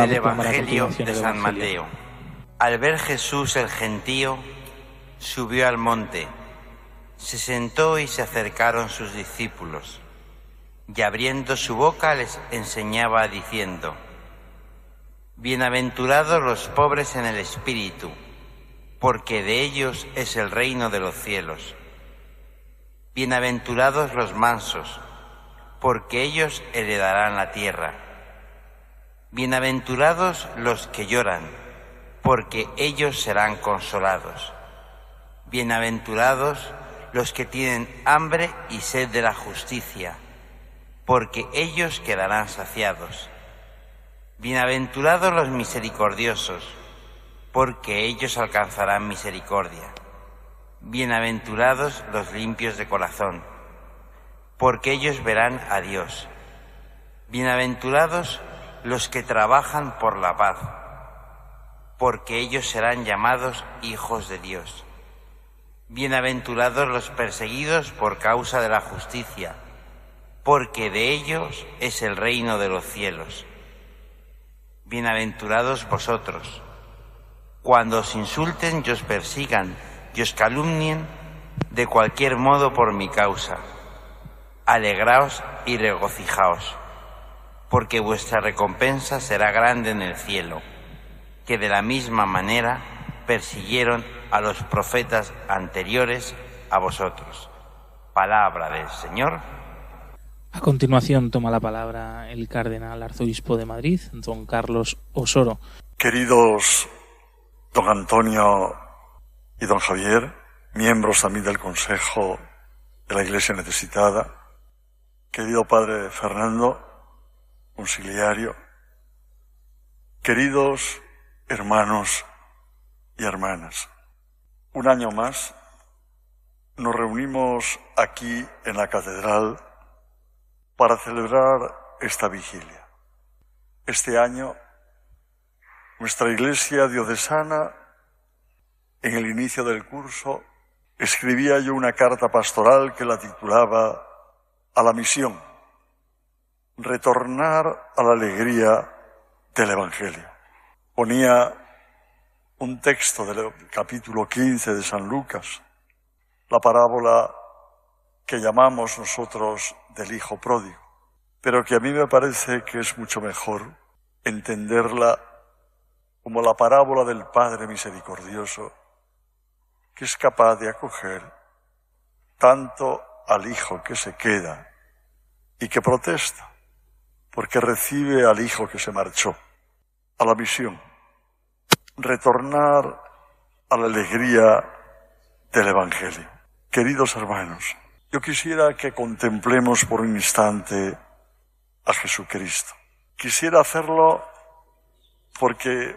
Del Evangelio de San Mateo. Al ver Jesús el gentío, subió al monte, se sentó y se acercaron sus discípulos, y abriendo su boca les enseñaba diciendo, Bienaventurados los pobres en el espíritu, porque de ellos es el reino de los cielos. Bienaventurados los mansos, porque ellos heredarán la tierra. Bienaventurados los que lloran, porque ellos serán consolados. Bienaventurados los que tienen hambre y sed de la justicia, porque ellos quedarán saciados. Bienaventurados los misericordiosos, porque ellos alcanzarán misericordia. Bienaventurados los limpios de corazón, porque ellos verán a Dios. Bienaventurados los que trabajan por la paz, porque ellos serán llamados hijos de Dios. Bienaventurados los perseguidos por causa de la justicia, porque de ellos es el reino de los cielos. Bienaventurados vosotros cuando os insulten y os persigan y os calumnien de cualquier modo por mi causa. Alegraos y regocijaos, porque vuestra recompensa será grande en el cielo, que de la misma manera persiguieron a los profetas anteriores a vosotros. Palabra del Señor. A continuación toma la palabra el cardenal arzobispo de Madrid, don Carlos Osoro. Queridos don Antonio y don Javier, miembros también del Consejo de la Iglesia Necesitada, querido Padre Fernando, conciliario, queridos hermanos y hermanas, un año más nos reunimos aquí en la catedral para celebrar esta vigilia. Este año nuestra iglesia diocesana, en el inicio del curso, escribía yo una carta pastoral que la titulaba A la misión, retornar a la alegría del Evangelio. Ponía un texto del capítulo 15 de San Lucas, la parábola que llamamos nosotros del Hijo Pródigo, pero que a mí me parece que es mucho mejor entenderla como la parábola del Padre misericordioso, que es capaz de acoger tanto al Hijo que se queda y que protesta, porque recibe al Hijo que se marchó, a la misión, retornar a la alegría del Evangelio. Queridos hermanos, yo quisiera que contemplemos por un instante a Jesucristo. Quisiera hacerlo porque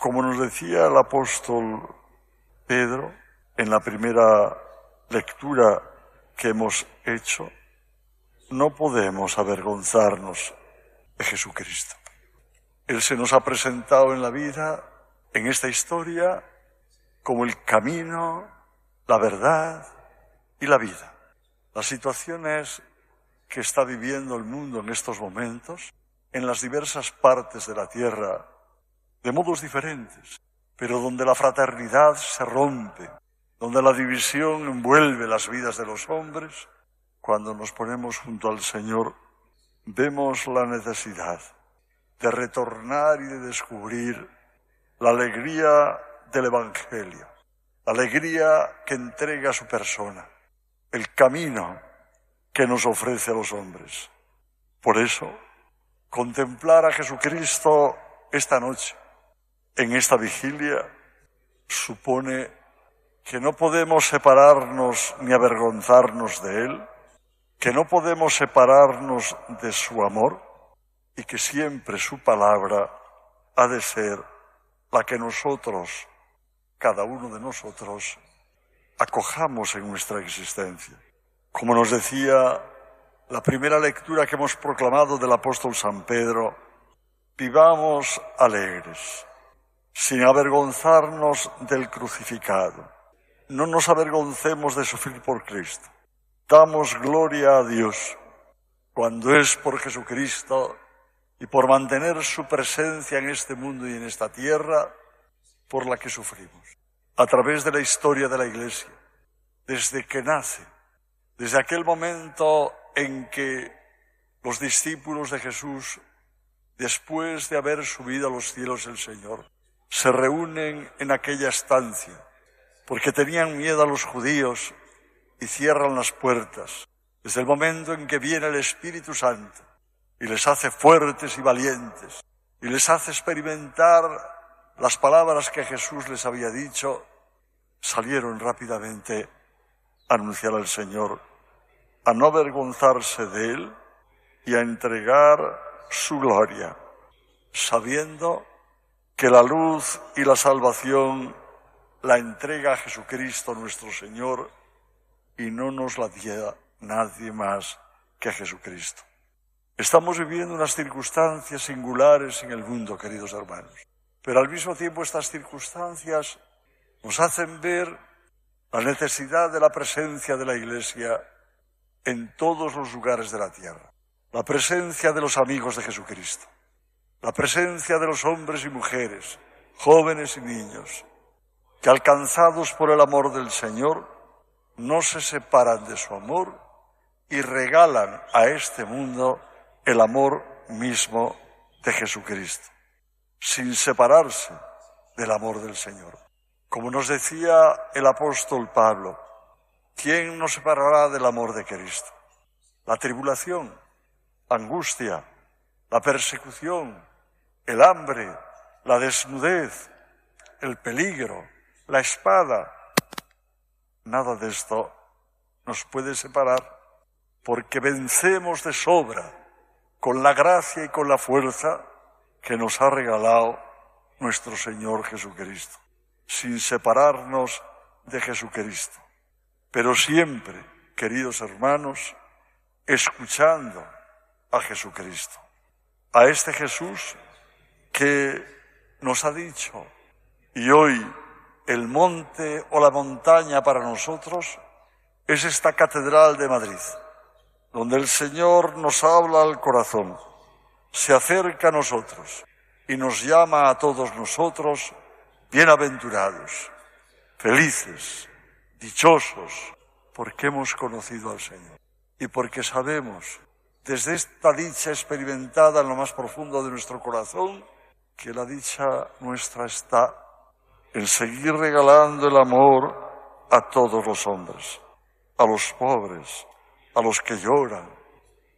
como nos decía el apóstol Pedro en la primera lectura que hemos hecho, no podemos avergonzarnos Jesucristo. Él se nos ha presentado en la vida, en esta historia, como el camino, la verdad y la vida. Las situaciones que está viviendo el mundo en estos momentos, en las diversas partes de la tierra de modos diferentes, pero donde la fraternidad se rompe, donde la división envuelve las vidas de los hombres, cuando nos ponemos junto al Señor, vemos la necesidad de retornar y de descubrir la alegría del Evangelio, la alegría que entrega su persona, el camino que nos ofrece a los hombres. Por eso, contemplar a Jesucristo esta noche, en esta vigilia supone que no podemos separarnos ni avergonzarnos de Él, que no podemos separarnos de su amor y que siempre su palabra ha de ser la que nosotros, cada uno de nosotros, acojamos en nuestra existencia. Como nos decía la primera lectura que hemos proclamado del apóstol San Pedro, vivamos alegres sin avergonzarnos del crucificado. No nos avergoncemos de sufrir por Cristo. Damos gloria a Dios cuando es por Jesucristo y por mantener su presencia en este mundo y en esta tierra por la que sufrimos. A través de la historia de la Iglesia, desde que nace, desde aquel momento en que los discípulos de Jesús, después de haber subido a los cielos el Señor, se reúnen en aquella estancia, porque tenían miedo a los judíos y cierran las puertas, desde el momento en que viene el Espíritu Santo y les hace fuertes y valientes y les hace experimentar las palabras que Jesús les había dicho, salieron rápidamente a anunciar al Señor, a no avergonzarse de Él y a entregar su gloria, sabiendo que la luz y la salvación la entrega Jesucristo nuestro Señor y no nos la diera nadie más que Jesucristo. Estamos viviendo unas circunstancias singulares en el mundo, queridos hermanos, pero al mismo tiempo estas circunstancias nos hacen ver la necesidad de la presencia de la Iglesia en todos los lugares de la tierra, la presencia de los amigos de Jesucristo, la presencia de los hombres y mujeres, jóvenes y niños, que alcanzados por el amor del Señor, no se separan de su amor y regalan a este mundo el amor mismo de Jesucristo, sin separarse del amor del Señor. Como nos decía el apóstol Pablo, ¿quién nos separará del amor de Cristo? La tribulación, la angustia, la persecución, el hambre, la desnudez, el peligro, la espada. Nada de esto nos puede separar porque vencemos de sobra con la gracia y con la fuerza que nos ha regalado nuestro Señor Jesucristo, sin separarnos de Jesucristo, pero siempre, queridos hermanos, escuchando a Jesucristo, a este Jesús que nos ha dicho, y hoy el monte o la montaña para nosotros es esta catedral de Madrid donde el Señor nos habla al corazón, se acerca a nosotros y nos llama a todos nosotros bienaventurados, felices, dichosos, porque hemos conocido al Señor y porque sabemos desde esta dicha experimentada en lo más profundo de nuestro corazón que la dicha nuestra está en seguir regalando el amor a todos los hombres, a los pobres, a los que lloran,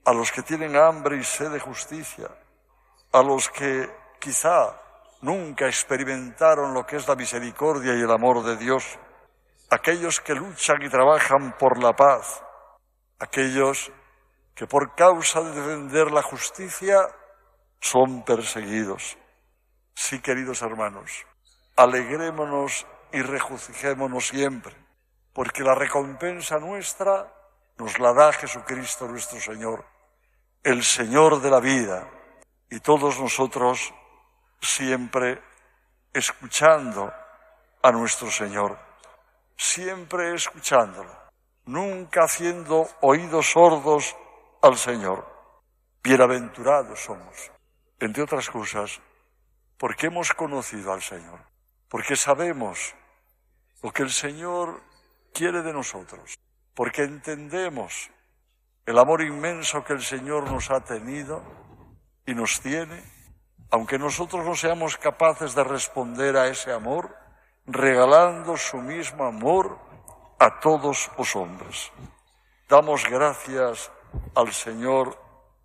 a los que tienen hambre y sed de justicia, a los que quizá nunca experimentaron lo que es la misericordia y el amor de Dios, aquellos que luchan y trabajan por la paz, aquellos que por causa de defender la justicia son perseguidos. Sí, queridos hermanos, alegrémonos y regocijémonos siempre, porque la recompensa nuestra nos la da Jesucristo nuestro Señor, el Señor de la vida, y todos nosotros siempre escuchando a nuestro Señor, siempre escuchándolo, nunca haciendo oídos sordos al Señor. Bienaventurados somos, entre otras cosas, porque hemos conocido al Señor, porque sabemos lo que el Señor quiere de nosotros porque entendemos el amor inmenso que el Señor nos ha tenido y nos tiene, aunque nosotros no seamos capaces de responder a ese amor, regalando su mismo amor a todos los hombres. Damos gracias al Señor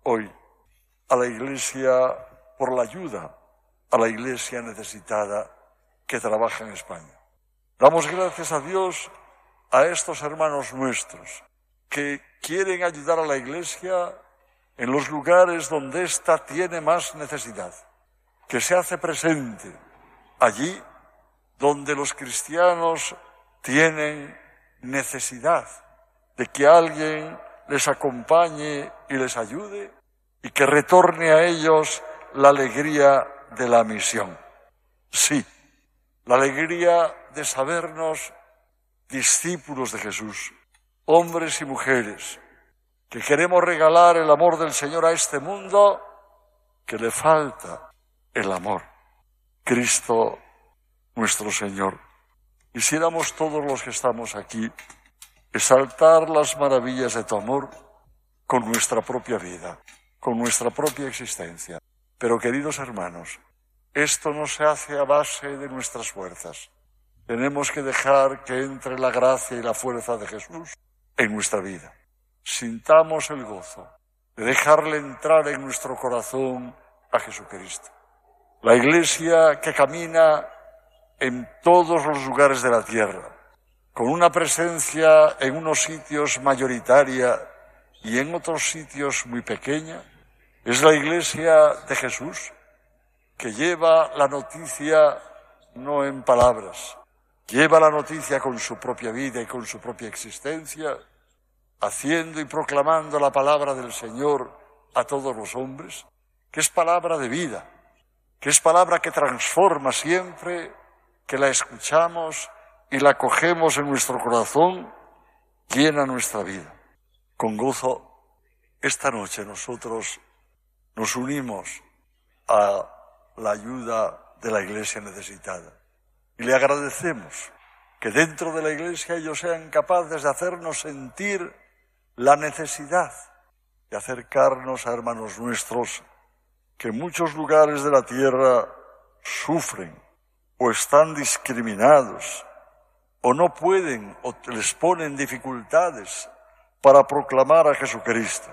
hoy, a la Iglesia por la ayuda, a la Iglesia necesitada que trabaja en España. Damos gracias a Dios a estos hermanos nuestros que quieren ayudar a la Iglesia en los lugares donde ésta tiene más necesidad, que se hace presente allí donde los cristianos tienen necesidad de que alguien les acompañe y les ayude y que retorne a ellos la alegría de la misión. Sí, la alegría de sabernos discípulos de Jesús, hombres y mujeres, que queremos regalar el amor del Señor a este mundo, que le falta el amor. Cristo nuestro Señor. Quisiéramos todos los que estamos aquí exaltar las maravillas de tu amor con nuestra propia vida, con nuestra propia existencia. Pero queridos hermanos, esto no se hace a base de nuestras fuerzas. Tenemos que dejar que entre la gracia y la fuerza de Jesús en nuestra vida. Sintamos el gozo de dejarle entrar en nuestro corazón a Jesucristo. La iglesia que camina en todos los lugares de la tierra, con una presencia en unos sitios mayoritaria y en otros sitios muy pequeña, es la iglesia de Jesús que lleva la noticia no en palabras, lleva la noticia con su propia vida y con su propia existencia, haciendo y proclamando la palabra del Señor a todos los hombres, que es palabra de vida, que es palabra que transforma siempre que la escuchamos y la cogemos en nuestro corazón, llena nuestra vida. Con gozo, esta noche nosotros nos unimos a la ayuda de la iglesia necesitada y le agradecemos que dentro de la iglesia ellos sean capaces de hacernos sentir la necesidad de acercarnos a hermanos nuestros que en muchos lugares de la tierra sufren o están discriminados, o no pueden o les ponen dificultades para proclamar a Jesucristo.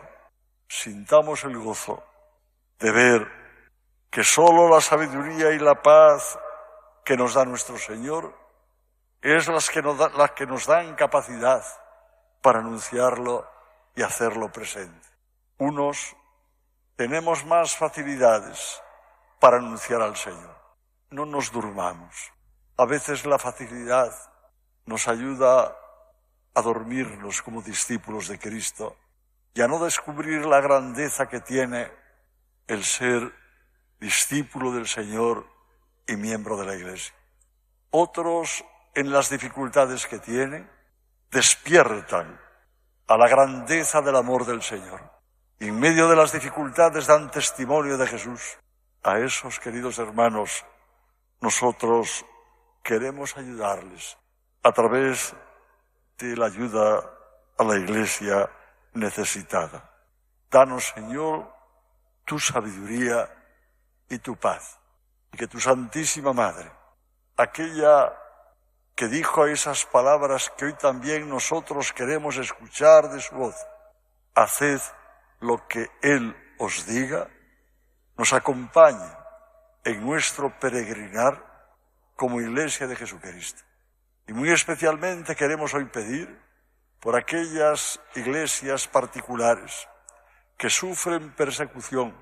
Sintamos el gozo de ver que sólo la sabiduría y la paz que nos da nuestro Señor es las que nos, que nos dan capacidad para anunciarlo y hacerlo presente. Unos tenemos más facilidades para anunciar al Señor no nos durmamos. A veces la facilidad nos ayuda a dormirnos como discípulos de Cristo y a no descubrir la grandeza que tiene el ser discípulo del Señor y miembro de la Iglesia. Otros, en las dificultades que tienen, despiertan a la grandeza del amor del Señor. En medio de las dificultades dan testimonio de Jesús. A esos queridos hermanos nosotros queremos ayudarles a través de la ayuda a la iglesia necesitada. Danos, Señor, tu sabiduría y tu paz. Y que tu Santísima Madre, aquella que dijo esas palabras que hoy también nosotros queremos escuchar de su voz, haced lo que Él os diga, nos acompañe en nuestro peregrinar como iglesia de Jesucristo. Y muy especialmente queremos hoy pedir por aquellas iglesias particulares que sufren persecución,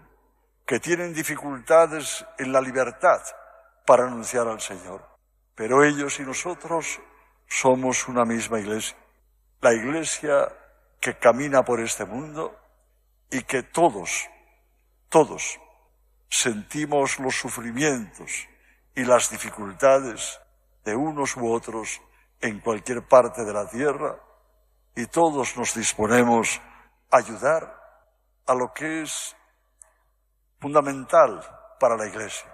que tienen dificultades en la libertad para anunciar al Señor. Pero ellos y nosotros somos una misma iglesia. La iglesia que camina por este mundo y que todos, todos sentimos los sufrimientos y las dificultades de unos u otros en cualquier parte de la tierra y todos nos disponemos a ayudar a lo que es fundamental para la Iglesia.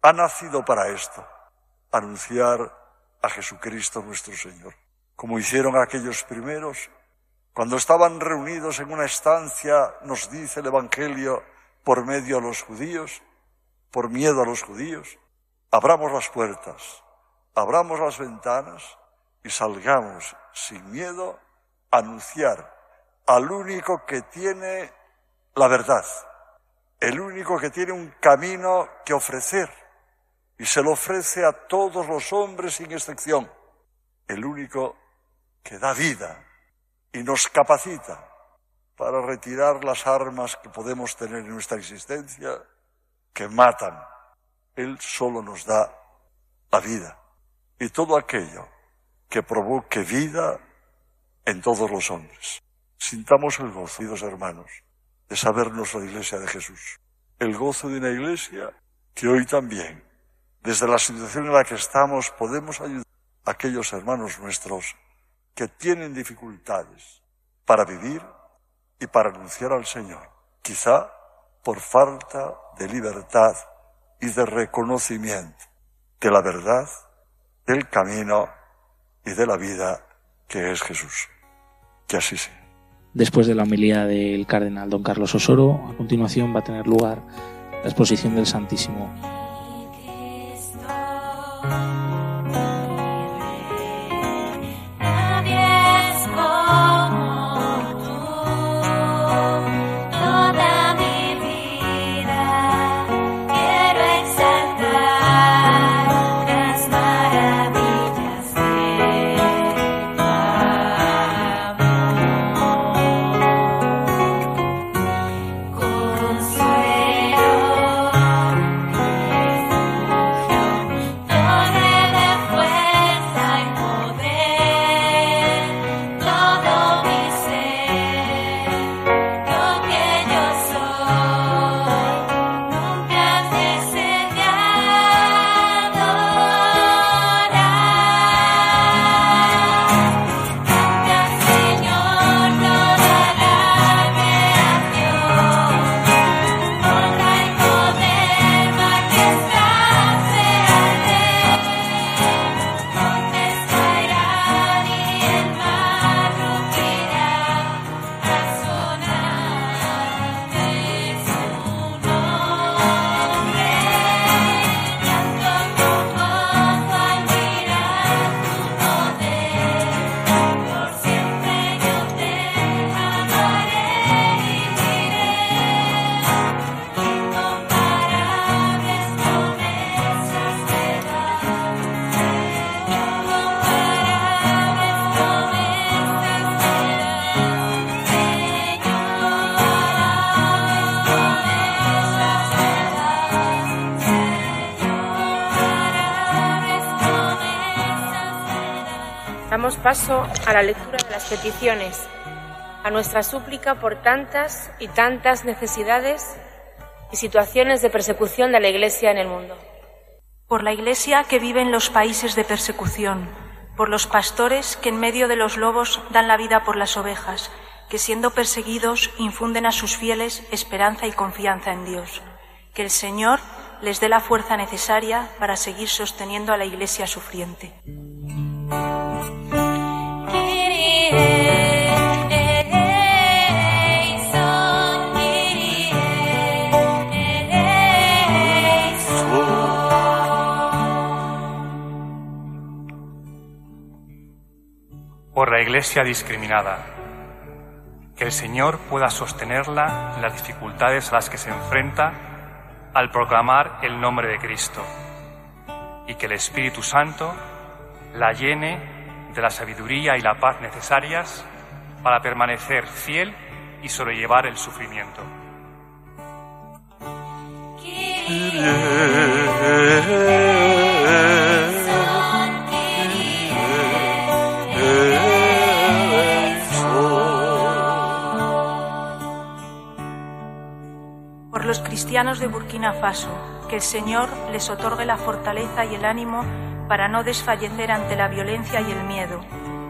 Ha nacido para esto, anunciar a Jesucristo nuestro Señor, como hicieron aquellos primeros. Cuando estaban reunidos en una estancia, nos dice el Evangelio, por medio a los judíos, por miedo a los judíos. Abramos las puertas, abramos las ventanas y salgamos sin miedo a anunciar al único que tiene la verdad, el único que tiene un camino que ofrecer y se lo ofrece a todos los hombres sin excepción, el único que da vida y nos capacita para retirar las armas que podemos tener en nuestra existencia que matan. Él solo nos da la vida y todo aquello que provoque vida en todos los hombres. Sintamos el gozo, hermanos, de sabernos la iglesia de Jesús. El gozo de una iglesia que hoy también, desde la situación en la que estamos, podemos ayudar a aquellos hermanos nuestros que tienen dificultades para vivir y para anunciar al Señor. Quizá por falta de libertad y de reconocimiento de la verdad, del camino y de la vida que es Jesús. Que así sea. Después de la homilía del cardenal don Carlos Osoro, a continuación va a tener lugar la exposición del Santísimo. Paso a la lectura de las peticiones, a nuestra súplica por tantas y tantas necesidades y situaciones de persecución de la Iglesia en el mundo. Por la Iglesia que vive en los países de persecución, por los pastores que en medio de los lobos dan la vida por las ovejas, que siendo perseguidos infunden a sus fieles esperanza y confianza en Dios. Que el Señor les dé la fuerza necesaria para seguir sosteniendo a la Iglesia sufriente. Iglesia discriminada. Que el Señor pueda sostenerla en las dificultades a las que se enfrenta al proclamar el nombre de Cristo. Y que el Espíritu Santo la llene de la sabiduría y la paz necesarias para permanecer fiel y sobrellevar el sufrimiento. De Burkina Faso, que el Señor les otorgue la fortaleza y el ánimo para no desfallecer ante la violencia y el miedo,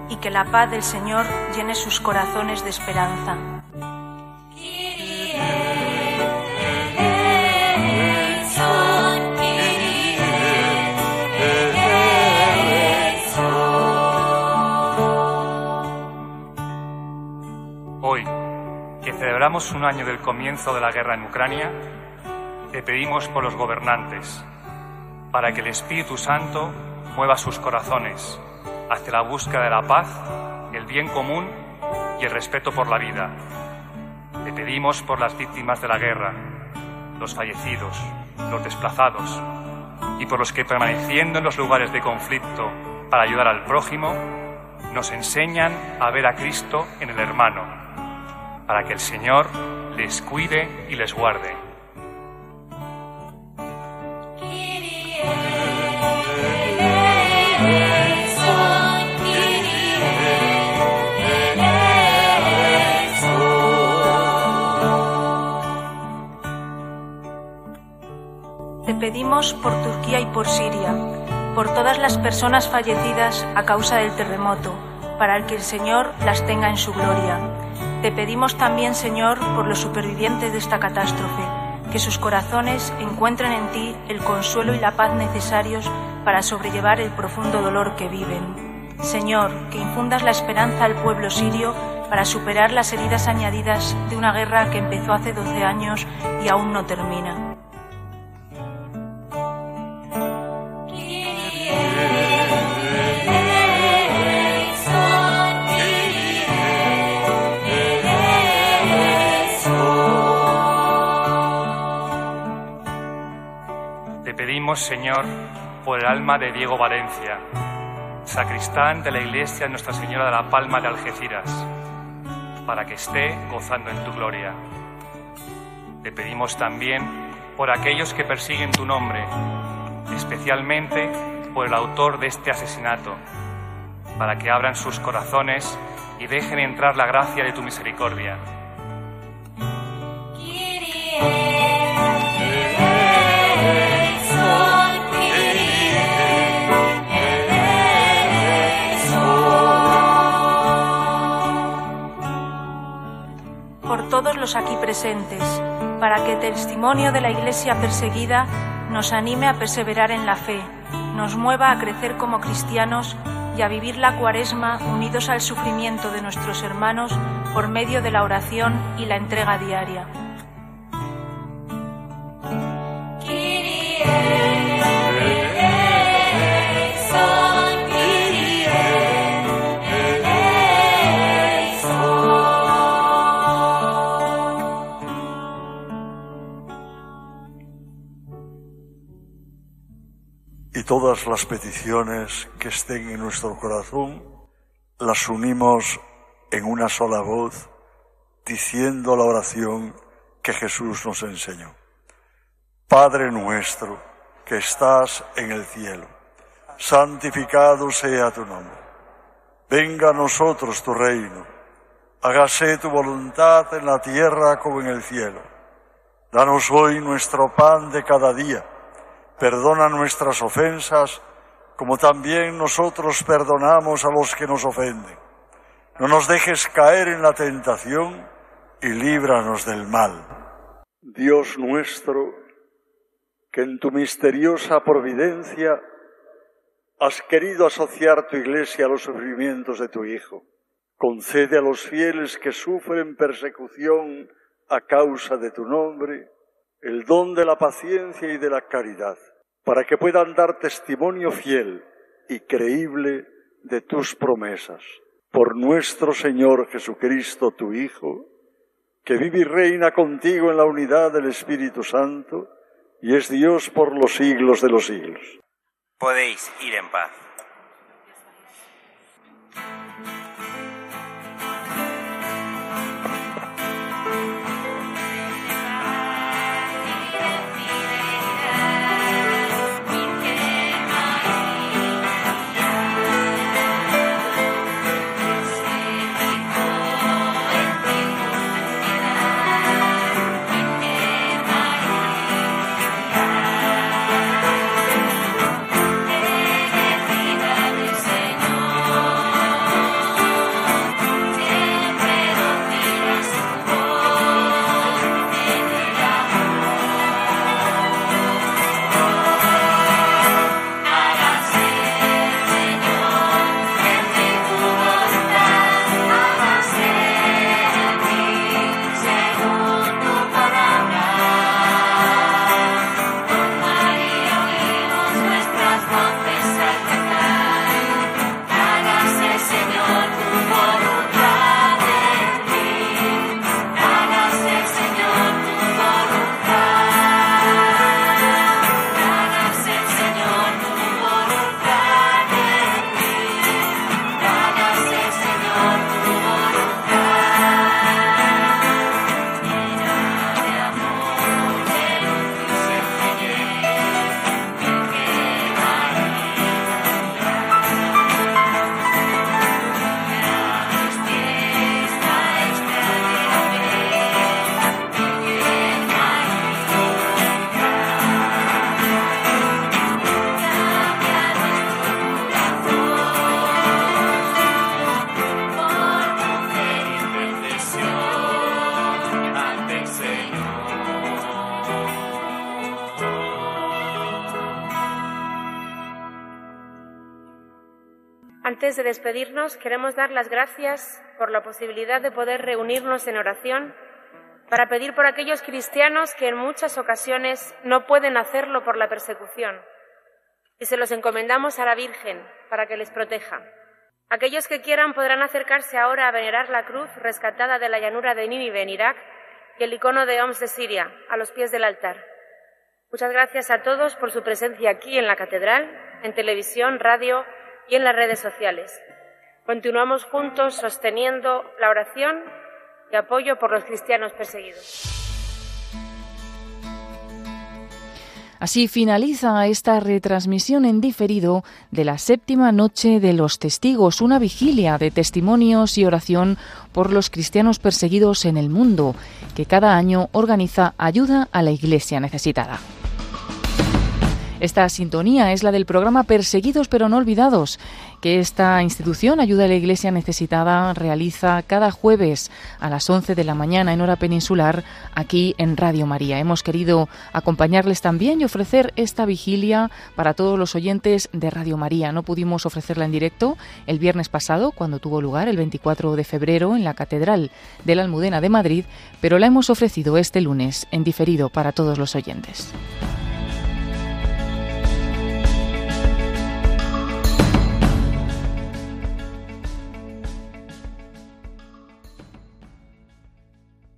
y que la paz del Señor llene sus corazones de esperanza. Hoy, que celebramos un año del comienzo de la guerra en Ucrania, te pedimos por los gobernantes, para que el Espíritu Santo mueva sus corazones hacia la búsqueda de la paz, el bien común y el respeto por la vida. Te pedimos por las víctimas de la guerra, los fallecidos, los desplazados y por los que permaneciendo en los lugares de conflicto para ayudar al prójimo, nos enseñan a ver a Cristo en el hermano, para que el Señor les cuide y les guarde. Pedimos por Turquía y por Siria, por todas las personas fallecidas a causa del terremoto, para que el Señor las tenga en su gloria. Te pedimos también, Señor, por los supervivientes de esta catástrofe que sus corazones encuentren en ti el consuelo y la paz necesarios para sobrellevar el profundo dolor que viven. Señor, que infundas la esperanza al pueblo sirio para superar las heridas añadidas de una guerra que empezó hace 12 años y aún no termina. Señor, por el alma de Diego Valencia, sacristán de la iglesia Nuestra Señora de la Palma de Algeciras, para que esté gozando en tu gloria. Te pedimos también por aquellos que persiguen tu nombre, especialmente por el autor de este asesinato, para que abran sus corazones y dejen entrar la gracia de tu misericordia. Todos los aquí presentes, para que el testimonio de la Iglesia perseguida nos anime a perseverar en la fe, nos mueva a crecer como cristianos y a vivir la cuaresma unidos al sufrimiento de nuestros hermanos por medio de la oración y la entrega diaria. Todas las peticiones que estén en nuestro corazón las unimos en una sola voz, diciendo la oración que Jesús nos enseñó. Padre nuestro que estás en el cielo, santificado sea tu nombre. Venga a nosotros tu reino. Hágase tu voluntad en la tierra como en el cielo. Danos hoy nuestro pan de cada día Perdona nuestras ofensas, como también nosotros perdonamos a los que nos ofenden. No nos dejes caer en la tentación y líbranos del mal. Dios nuestro, que en tu misteriosa providencia has querido asociar tu iglesia a los sufrimientos de tu Hijo. Concede a los fieles que sufren persecución a causa de tu nombre el don de la paciencia y de la caridad para que puedan dar testimonio fiel y creíble de tus promesas. Por nuestro Señor Jesucristo, tu Hijo, que vive y reina contigo en la unidad del Espíritu Santo, y es Dios por los siglos de los siglos. Podéis ir en paz. Despedirnos, queremos dar las gracias por la posibilidad de poder reunirnos en oración para pedir por aquellos cristianos que en muchas ocasiones no pueden hacerlo por la persecución. Y se los encomendamos a la Virgen para que les proteja. Aquellos que quieran podrán acercarse ahora a venerar la cruz rescatada de la llanura de Nínive en Irak y el icono de Homs de Siria a los pies del altar. Muchas gracias a todos por su presencia aquí en la catedral, en televisión, radio y en las redes sociales. Continuamos juntos sosteniendo la oración y apoyo por los cristianos perseguidos. Así finaliza esta retransmisión en diferido de la séptima noche de los testigos, una vigilia de testimonios y oración por los cristianos perseguidos en el mundo, que cada año organiza ayuda a la Iglesia necesitada. Esta sintonía es la del programa Perseguidos pero no olvidados, que esta institución Ayuda a la Iglesia Necesitada realiza cada jueves a las 11 de la mañana en hora peninsular aquí en Radio María. Hemos querido acompañarles también y ofrecer esta vigilia para todos los oyentes de Radio María. No pudimos ofrecerla en directo el viernes pasado cuando tuvo lugar el 24 de febrero en la Catedral de la Almudena de Madrid, pero la hemos ofrecido este lunes en diferido para todos los oyentes.